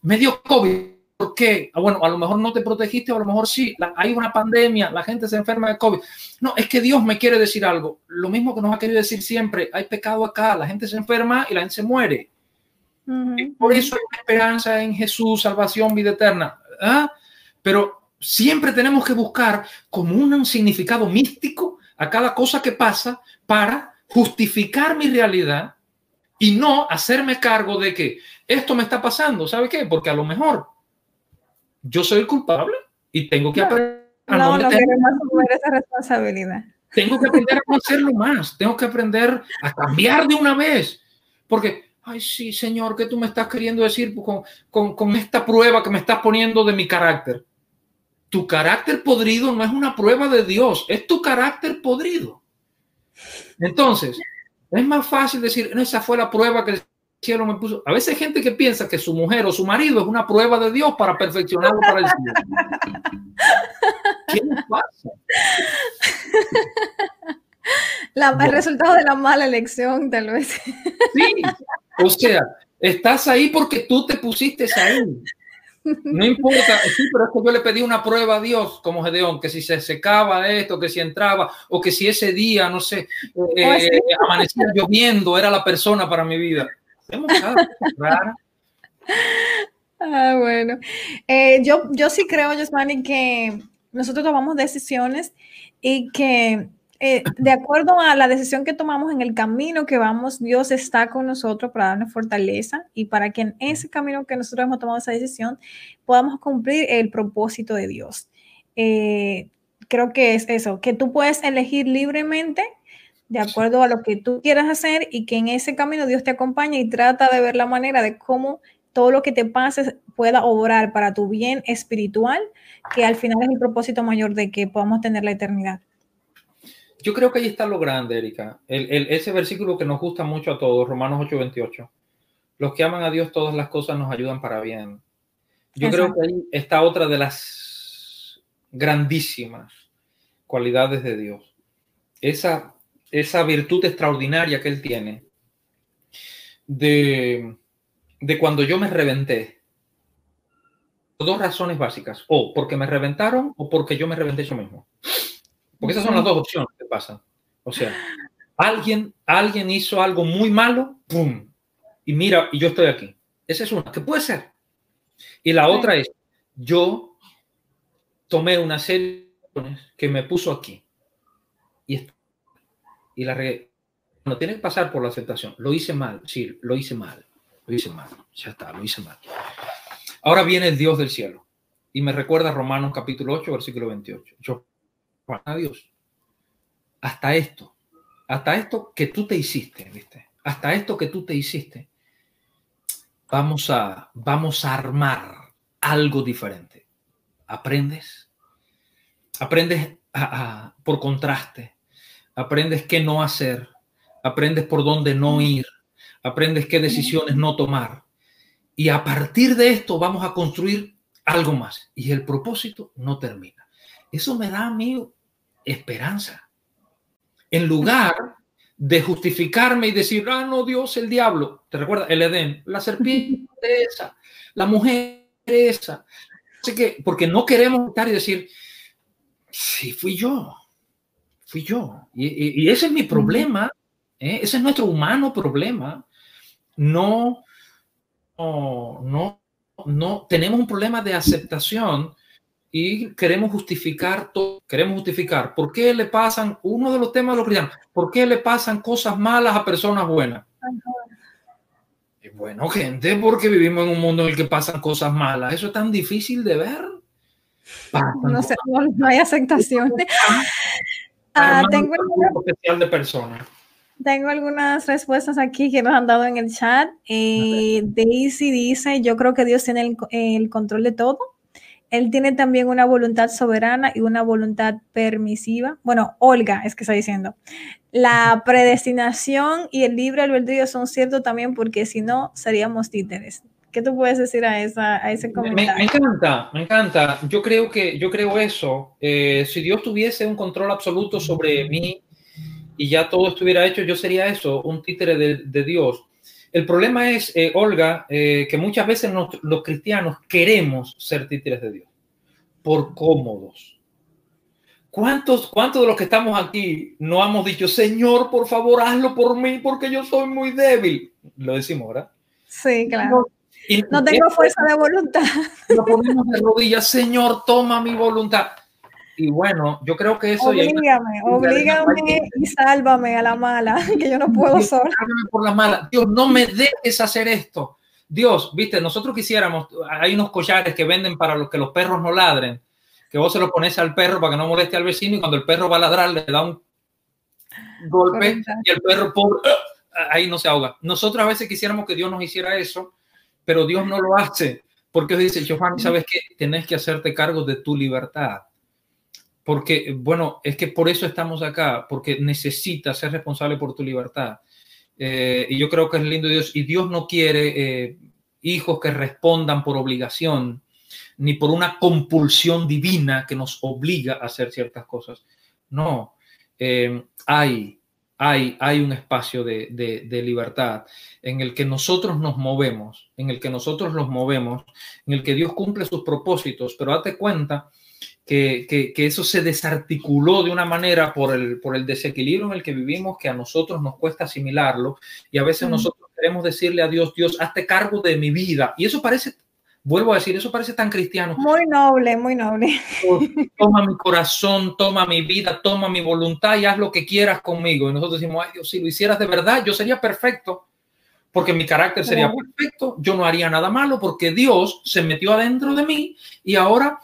Me dio COVID. ¿Por qué? Ah, bueno, a lo mejor no te protegiste, a lo mejor sí. hay una pandemia, la gente se enferma de COVID. No, es que Dios me quiere decir algo. Lo mismo que nos ha querido decir siempre. Hay pecado acá, la gente se enferma y la gente se muere. y por eso hay esperanza en Jesús, salvación, vida eterna. ¿ah? Pero siempre tenemos que buscar como un significado místico a cada cosa que pasa para justificar mi realidad y no hacerme cargo de que esto me está pasando. ¿Sabe qué? Porque a lo mejor yo soy el culpable y tengo que aprender a no, no, queremos esa responsabilidad. Tengo que aprender a no hacerlo más. Tengo que aprender a cambiar de una vez. Porque, ay, sí, Señor, ¿qué tú me estás queriendo decir con, con, con esta prueba que me estás poniendo de mi carácter? Tu carácter podrido no es una prueba de Dios, es tu carácter podrido. Entonces, es más fácil decir, esa fue la prueba que el cielo me puso. A veces hay gente que piensa que su mujer o su marido es una prueba de Dios para perfeccionarlo para el cielo. ¿Qué pasa? el resultado de la mala elección, tal vez. Sí, o sea, estás ahí porque tú te pusiste ahí. No importa, sí, pero es que yo le pedí una prueba a Dios, como Gedeón, que si se secaba esto, que si entraba, o que si ese día, no sé, eh, eh, amanecía lloviendo, era la persona para mi vida. Ah, bueno. Eh, yo, yo sí creo, Yosmani, que nosotros tomamos decisiones y que eh, de acuerdo a la decisión que tomamos en el camino que vamos, Dios está con nosotros para darnos fortaleza y para que en ese camino que nosotros hemos tomado esa decisión podamos cumplir el propósito de Dios. Eh, creo que es eso, que tú puedes elegir libremente de acuerdo a lo que tú quieras hacer y que en ese camino Dios te acompañe y trata de ver la manera de cómo todo lo que te pase pueda obrar para tu bien espiritual, que al final es el propósito mayor de que podamos tener la eternidad. Yo creo que ahí está lo grande, Erika. El, ese versículo que nos gusta mucho a todos, Romanos 8:28. Los que aman a Dios, todas las cosas nos ayudan para bien. Yo creo que ahí está otra de las grandísimas cualidades de Dios. Esa, esa virtud extraordinaria que Él tiene de, de cuando yo me reventé. Dos razones básicas. O porque me reventaron o porque yo me reventé yo mismo. Porque esas son las dos opciones que pasan. O sea, alguien, alguien hizo algo muy malo, ¡pum! Y mira, y yo estoy aquí. Esa es una, que puede ser. Y la otra es, yo tomé una serie que me puso aquí. Y, y la re... No tiene que pasar por la aceptación. Lo hice mal, sí, lo hice mal. Lo hice mal. Ya está, lo hice mal. Ahora viene el Dios del cielo. Y me recuerda Romanos capítulo 8, versículo 28. Yo a Dios. Hasta esto, hasta esto que tú te hiciste, ¿viste? Hasta esto que tú te hiciste, vamos a, vamos a armar algo diferente. ¿Aprendes? Aprendes por contraste. Aprendes qué no hacer. Aprendes por dónde no ir. Aprendes qué decisiones no tomar. Y a partir de esto vamos a construir algo más. Y el propósito no termina. Eso me da a mí esperanza. En lugar de justificarme y decir, ah, no, Dios, el diablo, ¿te recuerda? El Edén, la serpiente esa, la mujer esa. Así que, porque no queremos estar y decir, sí, fui yo, fui yo. Y, ese es mi problema, ¿eh? ese es nuestro humano problema. No, no, no, no, tenemos un problema de aceptación y queremos justificar todo, queremos justificar por qué le pasan, uno de los temas de los cristianos, por qué le pasan cosas malas a personas buenas. Y bueno, gente, porque vivimos en un mundo en el que pasan cosas malas. Eso es tan difícil de ver. no, sé, no, hay aceptación. Ah, tengo, especial de personas. Tengo algunas respuestas aquí que nos han dado en el chat. Eh, Daisy dice, yo creo que Dios tiene el control de todo él tiene también una voluntad soberana y una voluntad permisiva. Bueno, Olga es que está diciendo. La predestinación y el libre albedrío son ciertos también porque si no seríamos títeres. ¿Qué tú puedes decir a, esa, a ese comentario? Me, encanta, me encanta. Yo creo que yo creo eso. Eh, si Dios tuviese un control absoluto sobre mí y ya todo estuviera hecho, yo sería eso, un títere de, de Dios. El problema es, eh, Olga, eh, que muchas veces los cristianos queremos ser títeres de Dios por cómodos. ¿Cuántos, ¿Cuántos de los que estamos aquí no hemos dicho, Señor, por favor, hazlo por mí porque yo soy muy débil? Lo decimos, ¿verdad? Sí, claro. no tengo fuerza de voluntad. Lo ponemos de rodillas, Señor, toma mi voluntad. Y bueno, yo creo que eso... Oblígame, oblígame y sálvame a la mala, que yo no puedo solo. por la mala. Dios, no me dejes hacer esto. Dios, viste, nosotros quisiéramos, hay unos collares que venden para los que los perros no ladren, que vos se lo pones al perro para que no moleste al vecino y cuando el perro va a ladrar le da un golpe y el perro pobre, ¡ah! ahí no se ahoga. Nosotros a veces quisiéramos que Dios nos hiciera eso, pero Dios no lo hace, porque dice, Giovanni, ¿sabes qué? Tienes que hacerte cargo de tu libertad. Porque, bueno, es que por eso estamos acá, porque necesitas ser responsable por tu libertad. Eh, y yo creo que es lindo Dios. Y Dios no quiere eh, hijos que respondan por obligación, ni por una compulsión divina que nos obliga a hacer ciertas cosas. No, eh, hay, hay, hay un espacio de, de, libertad en el que nosotros nos movemos, en el que nosotros los movemos, en el que Dios cumple sus propósitos, pero date cuenta que, eso se desarticuló de una manera por el, por el desequilibrio en el que vivimos que a nosotros nos cuesta asimilarlo y a veces nosotros queremos decirle a Dios, Dios, hazte cargo de mi vida. Y eso parece, vuelvo a decir, eso parece tan cristiano. Muy noble, muy noble. Toma mi corazón, toma mi vida, toma mi voluntad y haz lo que quieras conmigo. Y nosotros decimos, ay Dios, si lo hicieras de verdad, yo sería perfecto porque mi carácter sería perfecto, yo no haría nada malo porque Dios se metió adentro de mí y ahora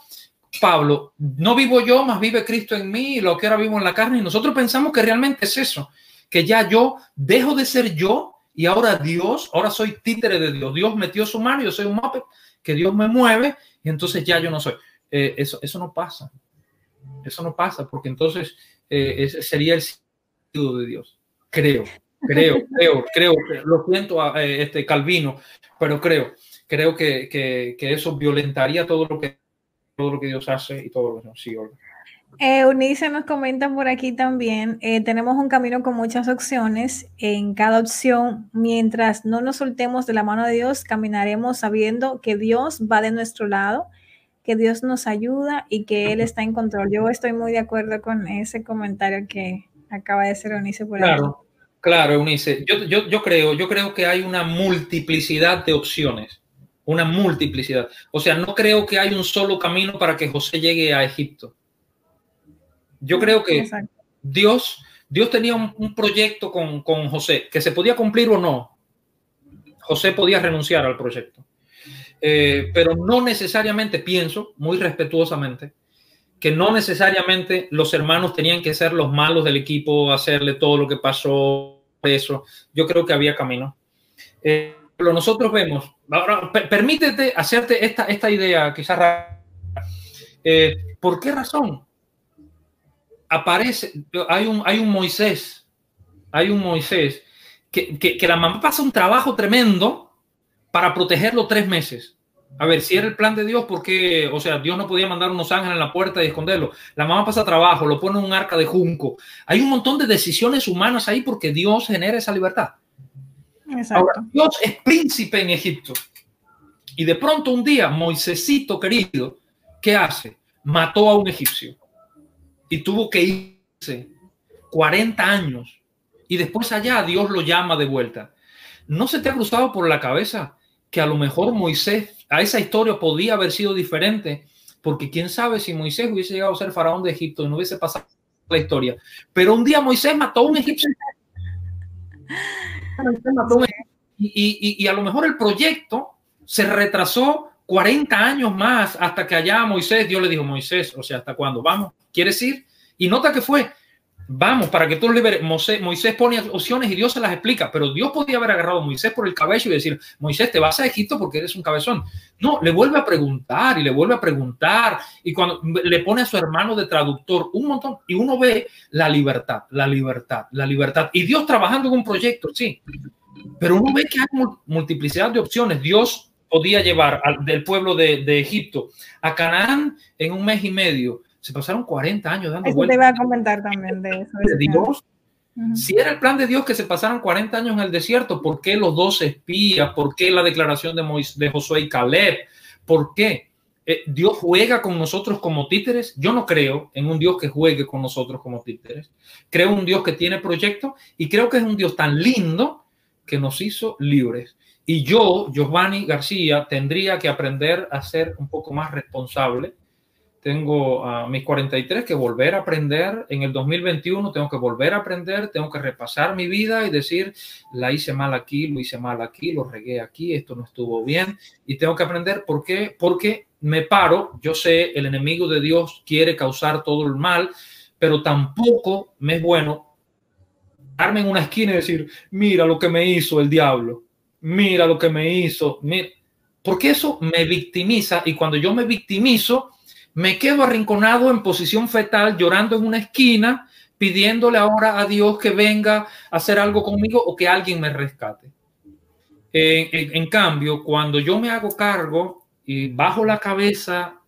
Pablo, no vivo yo, más vive Cristo en mí, y lo que ahora vivo en la carne. Y nosotros pensamos que realmente es eso, que ya yo dejo de ser yo y ahora Dios, ahora soy títere de Dios. Dios metió su mano, yo soy un mape, que Dios me mueve y entonces ya yo no soy. Eh, eso, eso no pasa. Eso no pasa porque entonces eh, ese sería el sentido de Dios. Creo, creo, creo, creo. Lo siento, eh, este Calvino, pero creo, creo que, que, que eso violentaría todo lo que todo lo que Dios hace y todo lo que sí, eh, Unice nos comenta por aquí también, eh, tenemos un camino con muchas opciones. En cada opción, mientras no nos soltemos de la mano de Dios, caminaremos sabiendo que Dios va de nuestro lado, que Dios nos ayuda y que Él está en control. Yo estoy muy de acuerdo con ese comentario que acaba de hacer Unice por claro, Claro, Unice. Yo, yo, yo, creo, yo creo que hay una multiplicidad de opciones una multiplicidad. O sea, no creo que hay un solo camino para que José llegue a Egipto. Yo creo que Dios, Dios tenía un, proyecto con, con, José, que se podía cumplir o no. José podía renunciar al proyecto. Eh, pero no necesariamente, pienso muy respetuosamente, que no necesariamente los hermanos tenían que ser los malos del equipo, hacerle todo lo que pasó, eso. Yo creo que había camino. Eh, nosotros vemos, ahora, permítete hacerte esta, esta idea quizás eh, ¿Por qué razón? Aparece, hay un, hay un Moisés, hay un Moisés que, que, la mamá pasa un trabajo tremendo para protegerlo tres meses. A ver, si era el plan de Dios, porque, o sea, Dios no podía mandar unos ángeles en la puerta y esconderlo. La mamá pasa trabajo, lo pone en un arca de junco. Hay un montón de decisiones humanas ahí porque Dios genera esa libertad. Dios es príncipe en Egipto. Y de pronto un día, Moisésito querido, ¿qué hace? Mató a un egipcio y tuvo que irse 40 años. Y después allá Dios lo llama de vuelta. ¿No se te ha cruzado por la cabeza que a lo mejor Moisés, a esa historia podía haber sido diferente? Porque quién sabe si Moisés hubiese llegado a ser faraón de Egipto y no hubiese pasado la historia. Pero un día Moisés mató a un egipcio y, a lo mejor el proyecto se retrasó 40 años más hasta que allá Moisés, Dios le dijo, Moisés, o sea, ¿hasta cuándo? Vamos, ¿quieres ir? Y nota que fue, vamos, para que tú liberes. Moisés, Moisés pone opciones y Dios se las explica, pero Dios podía haber agarrado a Moisés por el cabello y decir, Moisés, te vas a Egipto porque eres un cabezón. No, le vuelve a preguntar y le vuelve a preguntar y cuando le pone a su hermano de traductor un montón y uno ve la libertad, la libertad, la libertad y Dios trabajando en un proyecto, sí, pero uno ve que hay multiplicidad de opciones. Dios podía llevar al, del pueblo de Egipto a Canaán en un mes y medio se pasaron 40 años dando eso vueltas. te iba a comentar también de eso. De Dios. Si era el plan de Dios que se pasaran 40 años en el desierto, ¿por qué los dos espías? ¿Por qué la declaración de, Moisés, de Josué y Caleb? ¿Por qué? Eh, Dios juega con nosotros como títeres. Yo no creo en un Dios que juegue con nosotros como títeres. Creo en un Dios que tiene proyecto y creo que es un Dios tan lindo que nos hizo libres. Y yo, Giovanni García, tendría que aprender a ser un poco más responsable. Tengo a mis 43 que volver a aprender en el 2021, tengo que volver a aprender, tengo que repasar mi vida y decir, la hice mal aquí, lo hice mal aquí, lo regué aquí, esto no estuvo bien. Y tengo que aprender por qué, porque me paro, yo sé, el enemigo de Dios quiere causar todo el mal, pero tampoco me es bueno darme en una esquina y decir, mira lo que me hizo el diablo mira lo que me hizo, porque eso me victimiza y cuando yo me victimizo, me quedo arrinconado en posición fetal, llorando en una esquina, pidiéndole ahora a Dios que venga a hacer algo conmigo o que alguien me rescate. En, cambio, cuando yo me hago cargo y bajo la cabeza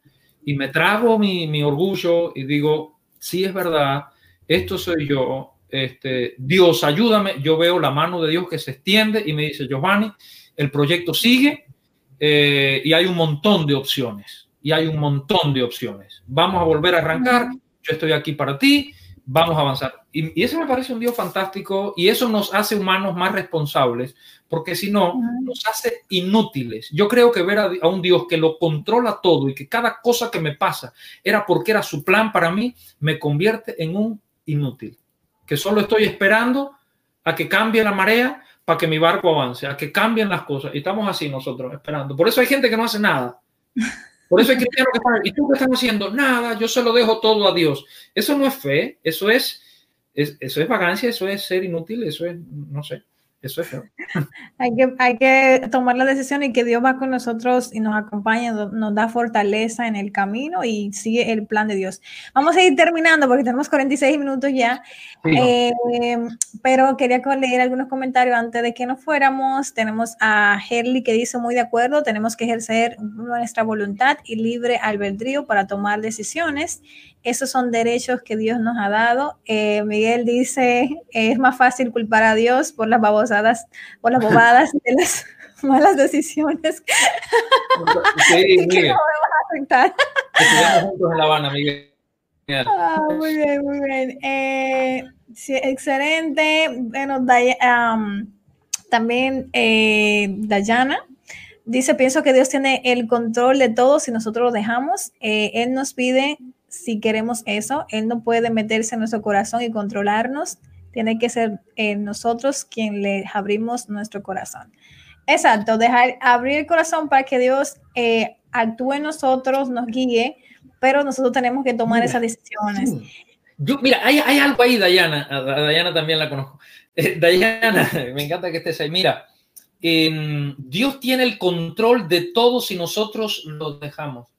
y me trago mi, orgullo y digo, sí es verdad, esto soy yo, este, Dios ayúdame, yo veo la mano de Dios que se extiende y me dice, Giovanni, el proyecto sigue eh, y hay un montón de opciones, y hay un montón de opciones. Vamos a volver a arrancar, yo estoy aquí para ti, vamos a avanzar. Y, y eso me parece un Dios fantástico y eso nos hace humanos más responsables, porque si no, nos hace inútiles. Yo creo que ver a, a, un Dios que lo controla todo y que cada cosa que me pasa era porque era su plan para mí, me convierte en un inútil que solo estoy esperando a que cambie la marea para que mi barco avance, a que cambien las cosas. Y estamos así nosotros, esperando. Por eso hay gente que no hace nada. Por eso hay cristianos que están, ¿y tú qué estás haciendo? Nada, yo se lo dejo todo a Dios. Eso no es fe, eso es, es, eso es vagancia, eso es ser inútil, eso es, no sé. Eso es hay, que, hay que tomar la decisión y que Dios va con nosotros y nos acompaña, nos da fortaleza en el camino y sigue el plan de Dios. Vamos a ir terminando porque tenemos 46 minutos ya, eh, pero quería leer algunos comentarios antes de que nos fuéramos. Tenemos a Herley que dice muy de acuerdo, tenemos que ejercer nuestra voluntad y libre albedrío para tomar decisiones esos son derechos que Dios nos ha dado. Eh, Miguel dice, es más fácil culpar a Dios por las babosadas, por las bobadas de las malas decisiones. Sí, Miguel. Estuvimos juntos en La Habana, Miguel. Ah, muy bien, muy bien. Eh, sí, excelente. Bueno, um, también eh, Dayana dice, pienso que Dios tiene el control de todo si nosotros lo dejamos. Eh, él nos pide si queremos eso. Él no puede meterse en nuestro corazón y controlarnos. Tiene que ser eh, nosotros quien le abrimos nuestro corazón. Exacto, dejar abrir el corazón para que Dios eh, actúe en nosotros, nos guíe, pero nosotros tenemos que tomar esas decisiones. Yo, mira, hay, hay, algo ahí, Dayana. A Dayana también la conozco. Eh, Dayana, me encanta que estés ahí. Mira, em, Dios tiene el control de todo si nosotros lo dejamos.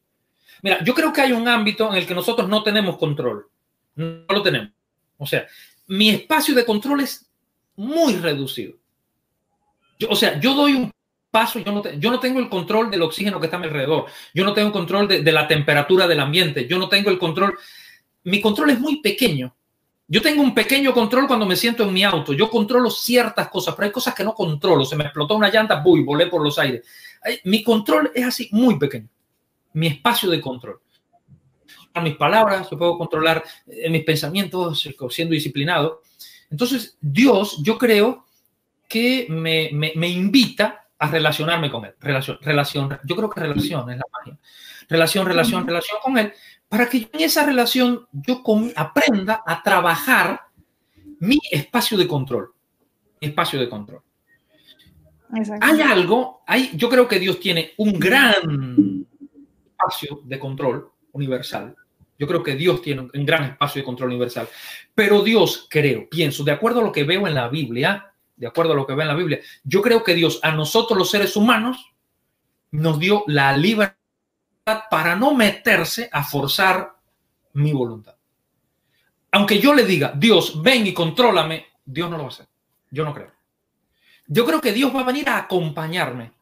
Mira, yo creo que hay un ámbito en el que nosotros no tenemos control. No lo tenemos. O sea, mi espacio de control es muy reducido. o sea, yo doy un paso, yo no, tengo el control del oxígeno que está a mi alrededor. Yo no tengo control de, de la temperatura del ambiente. Yo no tengo el control. Mi control es muy pequeño. Yo tengo un pequeño control cuando me siento en mi auto. Yo controlo ciertas cosas, pero hay cosas que no controlo. Se me explotó una llanta, voy, volé por los aires. Mi control es así, muy pequeño mi espacio de control. Mis palabras, yo puedo controlar eh, mis pensamientos siendo disciplinado. Entonces, Dios, yo creo que me, me, invita a relacionarme con Él. Relación, relación, yo creo que relación es la magia. Relación, relación, relación con Él, para que en esa relación yo aprenda a trabajar mi espacio de control. Mi espacio de control. Hay algo, hay, yo creo que Dios tiene un gran espacio de control universal. Yo creo que Dios tiene un gran espacio de control universal. Pero Dios, creo, pienso, de acuerdo a lo que veo en la Biblia, de acuerdo a lo que veo en la Biblia, yo creo que Dios a nosotros los seres humanos nos dio la libertad para no meterse a forzar mi voluntad. Aunque yo le diga, Dios, ven y contrólame, Dios no lo va a hacer. Yo no creo. Yo creo que Dios va a venir a acompañarme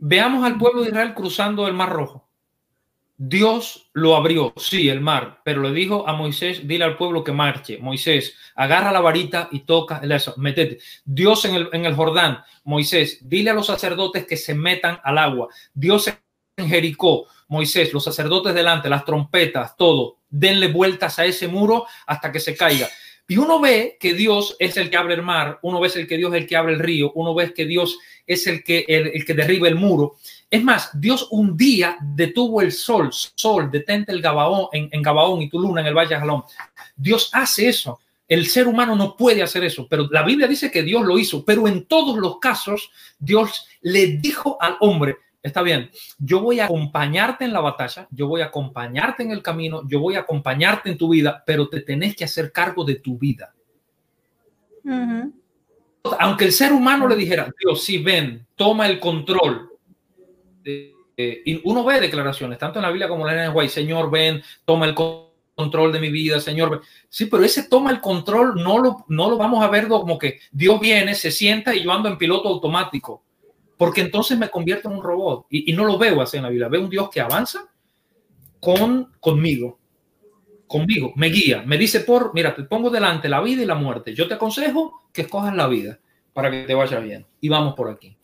Veamos al pueblo de Israel cruzando el Mar Rojo. Dios lo abrió, sí, el mar, pero le dijo a Moisés, dile al pueblo que marche. Moisés, agarra la varita y toca eso, metete. Dios en el, en el Jordán, Moisés, dile a los sacerdotes que se metan al agua. Dios en Jericó, Moisés, los sacerdotes delante, las trompetas, todo, denle vueltas a ese muro hasta que se caiga. Y uno ve que Dios es el que abre el mar, uno ve que Dios es el que abre el río, uno ve que Dios es el que, el, que derriba el muro. Es más, Dios un día detuvo el sol, sol, detente el Gabaón, en, en Gabaón y tu luna en el Valle de Jalón. Dios hace eso. El ser humano no puede hacer eso, pero la Biblia dice que Dios lo hizo, pero en todos los casos Dios le dijo al hombre, está bien, yo voy a acompañarte en la batalla, yo voy a acompañarte en el camino, yo voy a acompañarte en tu vida, pero te tenés que hacer cargo de tu vida. Aunque el ser humano le dijera, Dios, sí, ven, toma el control. y uno ve declaraciones, tanto en la Biblia como en la NWA, Señor, ven, toma el control de mi vida, Señor. Sí, pero ese toma el control no lo, no lo vamos a ver como que Dios viene, se sienta y yo ando en piloto automático porque entonces me convierto en un robot y, no lo veo así en la Biblia. Veo un Dios que avanza con, conmigo, conmigo, me guía, me dice por, mira, te pongo delante la vida y la muerte. Yo te aconsejo que escojas la vida para que te vaya bien y vamos por aquí.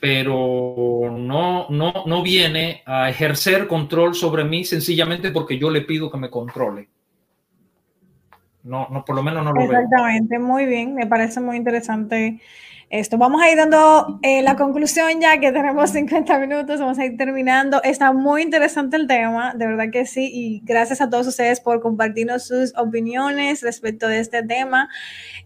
Pero no, no, no viene a ejercer control sobre mí sencillamente porque yo le pido que me controle. No, no por lo menos no lo veo. Exactamente, muy bien, me parece muy interesante esto. Vamos a ir dando eh, la conclusión ya que tenemos 50 minutos, vamos a ir terminando. Está muy interesante el tema, de verdad que sí, y gracias a todos ustedes por compartirnos sus opiniones respecto de este tema.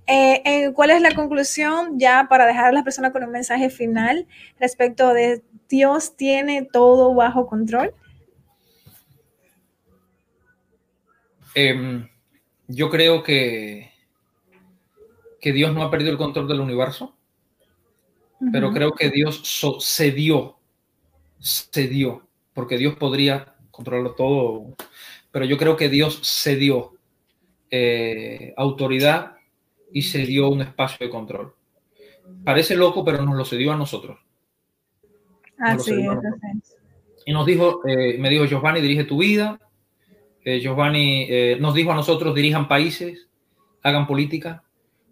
Eh, eh, ¿Cuál es la conclusión ya para dejar a las personas con un mensaje final respecto de Dios tiene todo bajo control? Em, yo creo que, que Dios no ha perdido el control del universo pero creo que Dios cedió, cedió, porque Dios podría controlarlo todo, pero yo creo que Dios cedió eh, autoridad y cedió un espacio de control. Parece loco, pero nos lo cedió a nosotros. Así es. Y nos dijo, eh, me dijo Giovanni, dirige tu vida. Eh, Giovanni nos dijo a nosotros, dirijan países, hagan política.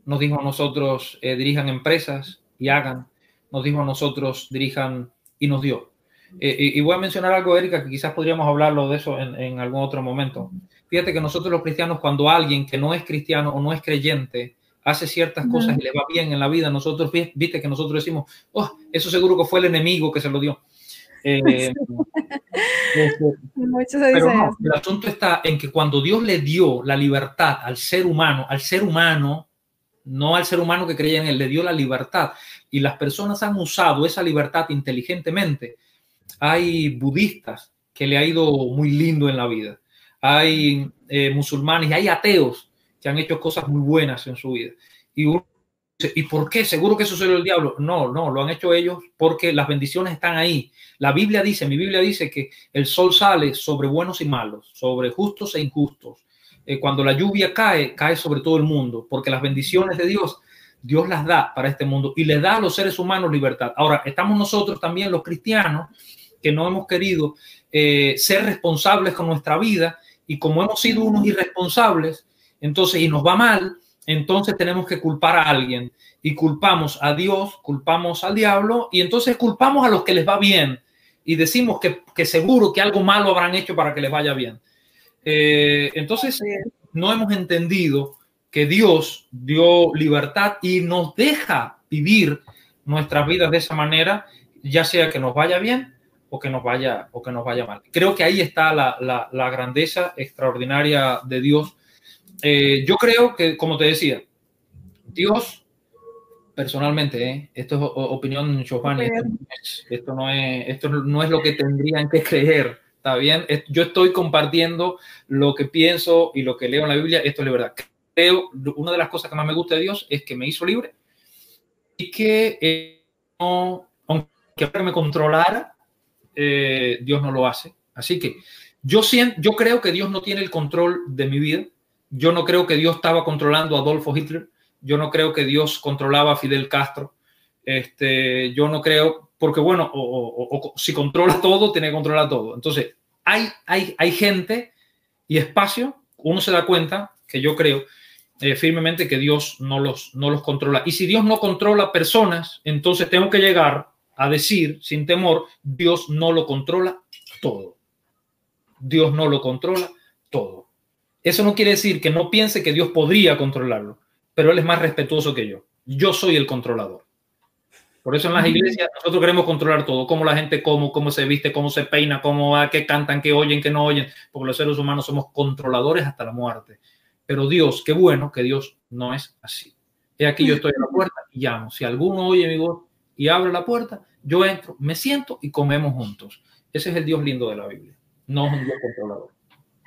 Nos dijo a nosotros, dirijan empresas y hagan nos dijo a nosotros, dirijan y nos dio. Eh, y voy a mencionar algo, Erika, que quizás podríamos hablarlo de eso en, algún otro momento. Fíjate que nosotros los cristianos, cuando alguien que no es cristiano o no es creyente hace ciertas cosas y le va bien en la vida, nosotros, viste que nosotros decimos, oh, eso seguro que fue el enemigo que se lo dio. Eh, este, pero no, el asunto está en que cuando Dios le dio la libertad al ser humano, al ser humano, no al ser humano que creía en él, le dio la libertad y las personas han usado esa libertad inteligentemente. Hay budistas que le ha ido muy lindo en la vida. Hay eh, musulmanes hay ateos que han hecho cosas muy buenas en su vida. Y ¿y por qué? ¿Seguro que eso lo el diablo? No, no, lo han hecho ellos porque las bendiciones están ahí. La Biblia dice, mi Biblia dice que el sol sale sobre buenos y malos, sobre justos e injustos. Eh, cuando la lluvia cae, cae sobre todo el mundo, porque las bendiciones de Dios Dios las da para este mundo y le da a los seres humanos libertad. Ahora, estamos nosotros también los cristianos que no hemos querido eh, ser responsables con nuestra vida y como hemos sido unos irresponsables, entonces y nos va mal, entonces tenemos que culpar a alguien y culpamos a Dios, culpamos al diablo y entonces culpamos a los que les va bien y decimos que, seguro que algo malo habrán hecho para que les vaya bien. Eh, entonces, no hemos entendido que Dios dio libertad y nos deja vivir nuestras vidas de esa manera, ya sea que nos vaya bien o que nos vaya, o que nos vaya mal. Creo que ahí está la, grandeza extraordinaria de Dios. Eh, yo creo que, como te decía, Dios, personalmente, ¿eh? esto es opinión Giovanni, esto, no es, esto no es lo que tendrían que creer, ¿está bien? Yo estoy compartiendo lo que pienso y lo que leo en la Biblia, esto es la verdad una de las cosas que más me gusta de Dios es que me hizo libre y que eh, aunque me controlara, eh, Dios no lo hace. Así que yo, siento, yo creo que Dios no tiene el control de mi vida. Yo no creo que Dios estaba controlando a Adolfo Hitler. Yo no creo que Dios controlaba a Fidel Castro. Este, yo no creo, porque bueno, o, si controla todo, tiene que controlar todo. Entonces, hay, hay, hay gente y espacio, uno se da cuenta que yo creo eh, firmemente que Dios no los, no los controla. Y si Dios no controla personas, entonces tengo que llegar a decir sin temor, Dios no lo controla todo. Dios no lo controla todo. Eso no quiere decir que no piense que Dios podría controlarlo, pero Él es más respetuoso que yo. Yo soy el controlador. Por eso en las iglesias nosotros queremos controlar todo, cómo la gente come, cómo se viste, cómo se peina, cómo va, qué cantan, qué oyen, qué no oyen, porque los seres humanos somos controladores hasta la muerte. Pero Dios, qué bueno que Dios no es así. He aquí yo estoy en la puerta y llamo. Si alguno oye mi voz y abre la puerta, yo entro, me siento y comemos juntos. Ese es el Dios lindo de la Biblia. No es un Dios controlador.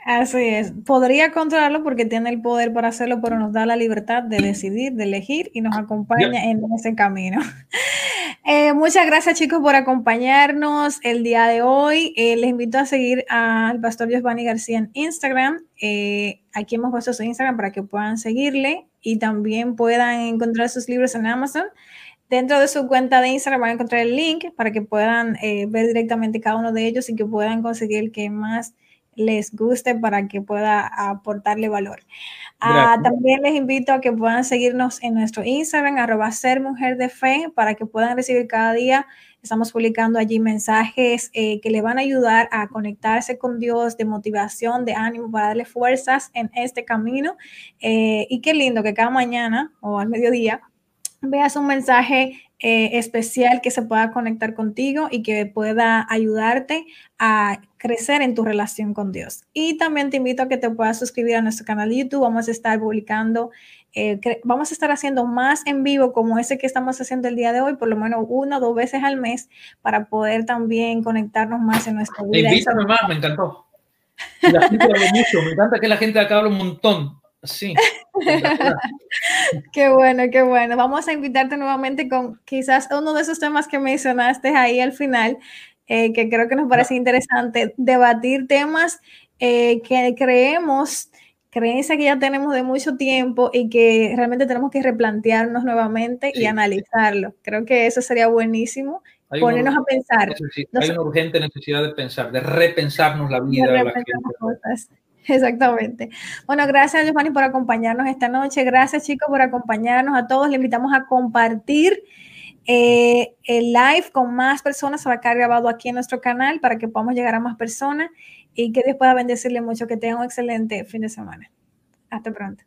Así es. Podría controlarlo porque tiene el poder para hacerlo, pero nos da la libertad de decidir, de elegir y nos acompaña en ese camino. Eh, muchas gracias chicos por acompañarnos el día de hoy. Eh, les invito a seguir al pastor Giovanni García en Instagram. Eh, aquí hemos puesto su Instagram para que puedan seguirle y también puedan encontrar sus libros en Amazon. Dentro de su cuenta de Instagram van a encontrar el link para que puedan ver directamente cada uno de ellos y que puedan conseguir el que más les guste para que pueda aportarle valor. Ah, también les invito a que puedan seguirnos en nuestro Instagram, arroba ser mujer de fe, para que puedan recibir cada día. Estamos publicando allí mensajes eh, que le van a ayudar a conectarse con Dios, de motivación, de ánimo, para darle fuerzas en este camino. Eh, y qué lindo que cada mañana o al mediodía veas un mensaje eh, especial que se pueda conectar contigo y que pueda ayudarte a crecer en tu relación con Dios. Y también te invito a que te puedas suscribir a nuestro canal de YouTube. Vamos a estar publicando, eh, vamos a estar haciendo más en vivo como ese que estamos haciendo el día de hoy, por lo menos una o dos veces al mes, para poder también conectarnos más en nuestra vida. Invítame más, me encantó. La gente habla mucho, me encanta que la gente acá habla un montón. Sí. qué bueno, qué bueno. Vamos a invitarte nuevamente con quizás uno de esos temas que mencionaste ahí al final, eh, que creo que nos parece interesante, debatir temas eh, que creemos, creencias que ya tenemos de mucho tiempo y que realmente tenemos que replantearnos nuevamente y analizarlo. Creo que eso sería buenísimo. ponernos a pensar. hay una urgente necesidad de pensar, de repensarnos la vida. De la Exactamente. Bueno, gracias Giovanni por acompañarnos esta noche. Gracias chicos por acompañarnos a todos. Le invitamos a compartir eh, el live con más personas. Se va a quedar grabado aquí en nuestro canal para que podamos llegar a más personas y que Dios pueda bendecirle mucho. Que tengan un excelente fin de semana. Hasta pronto.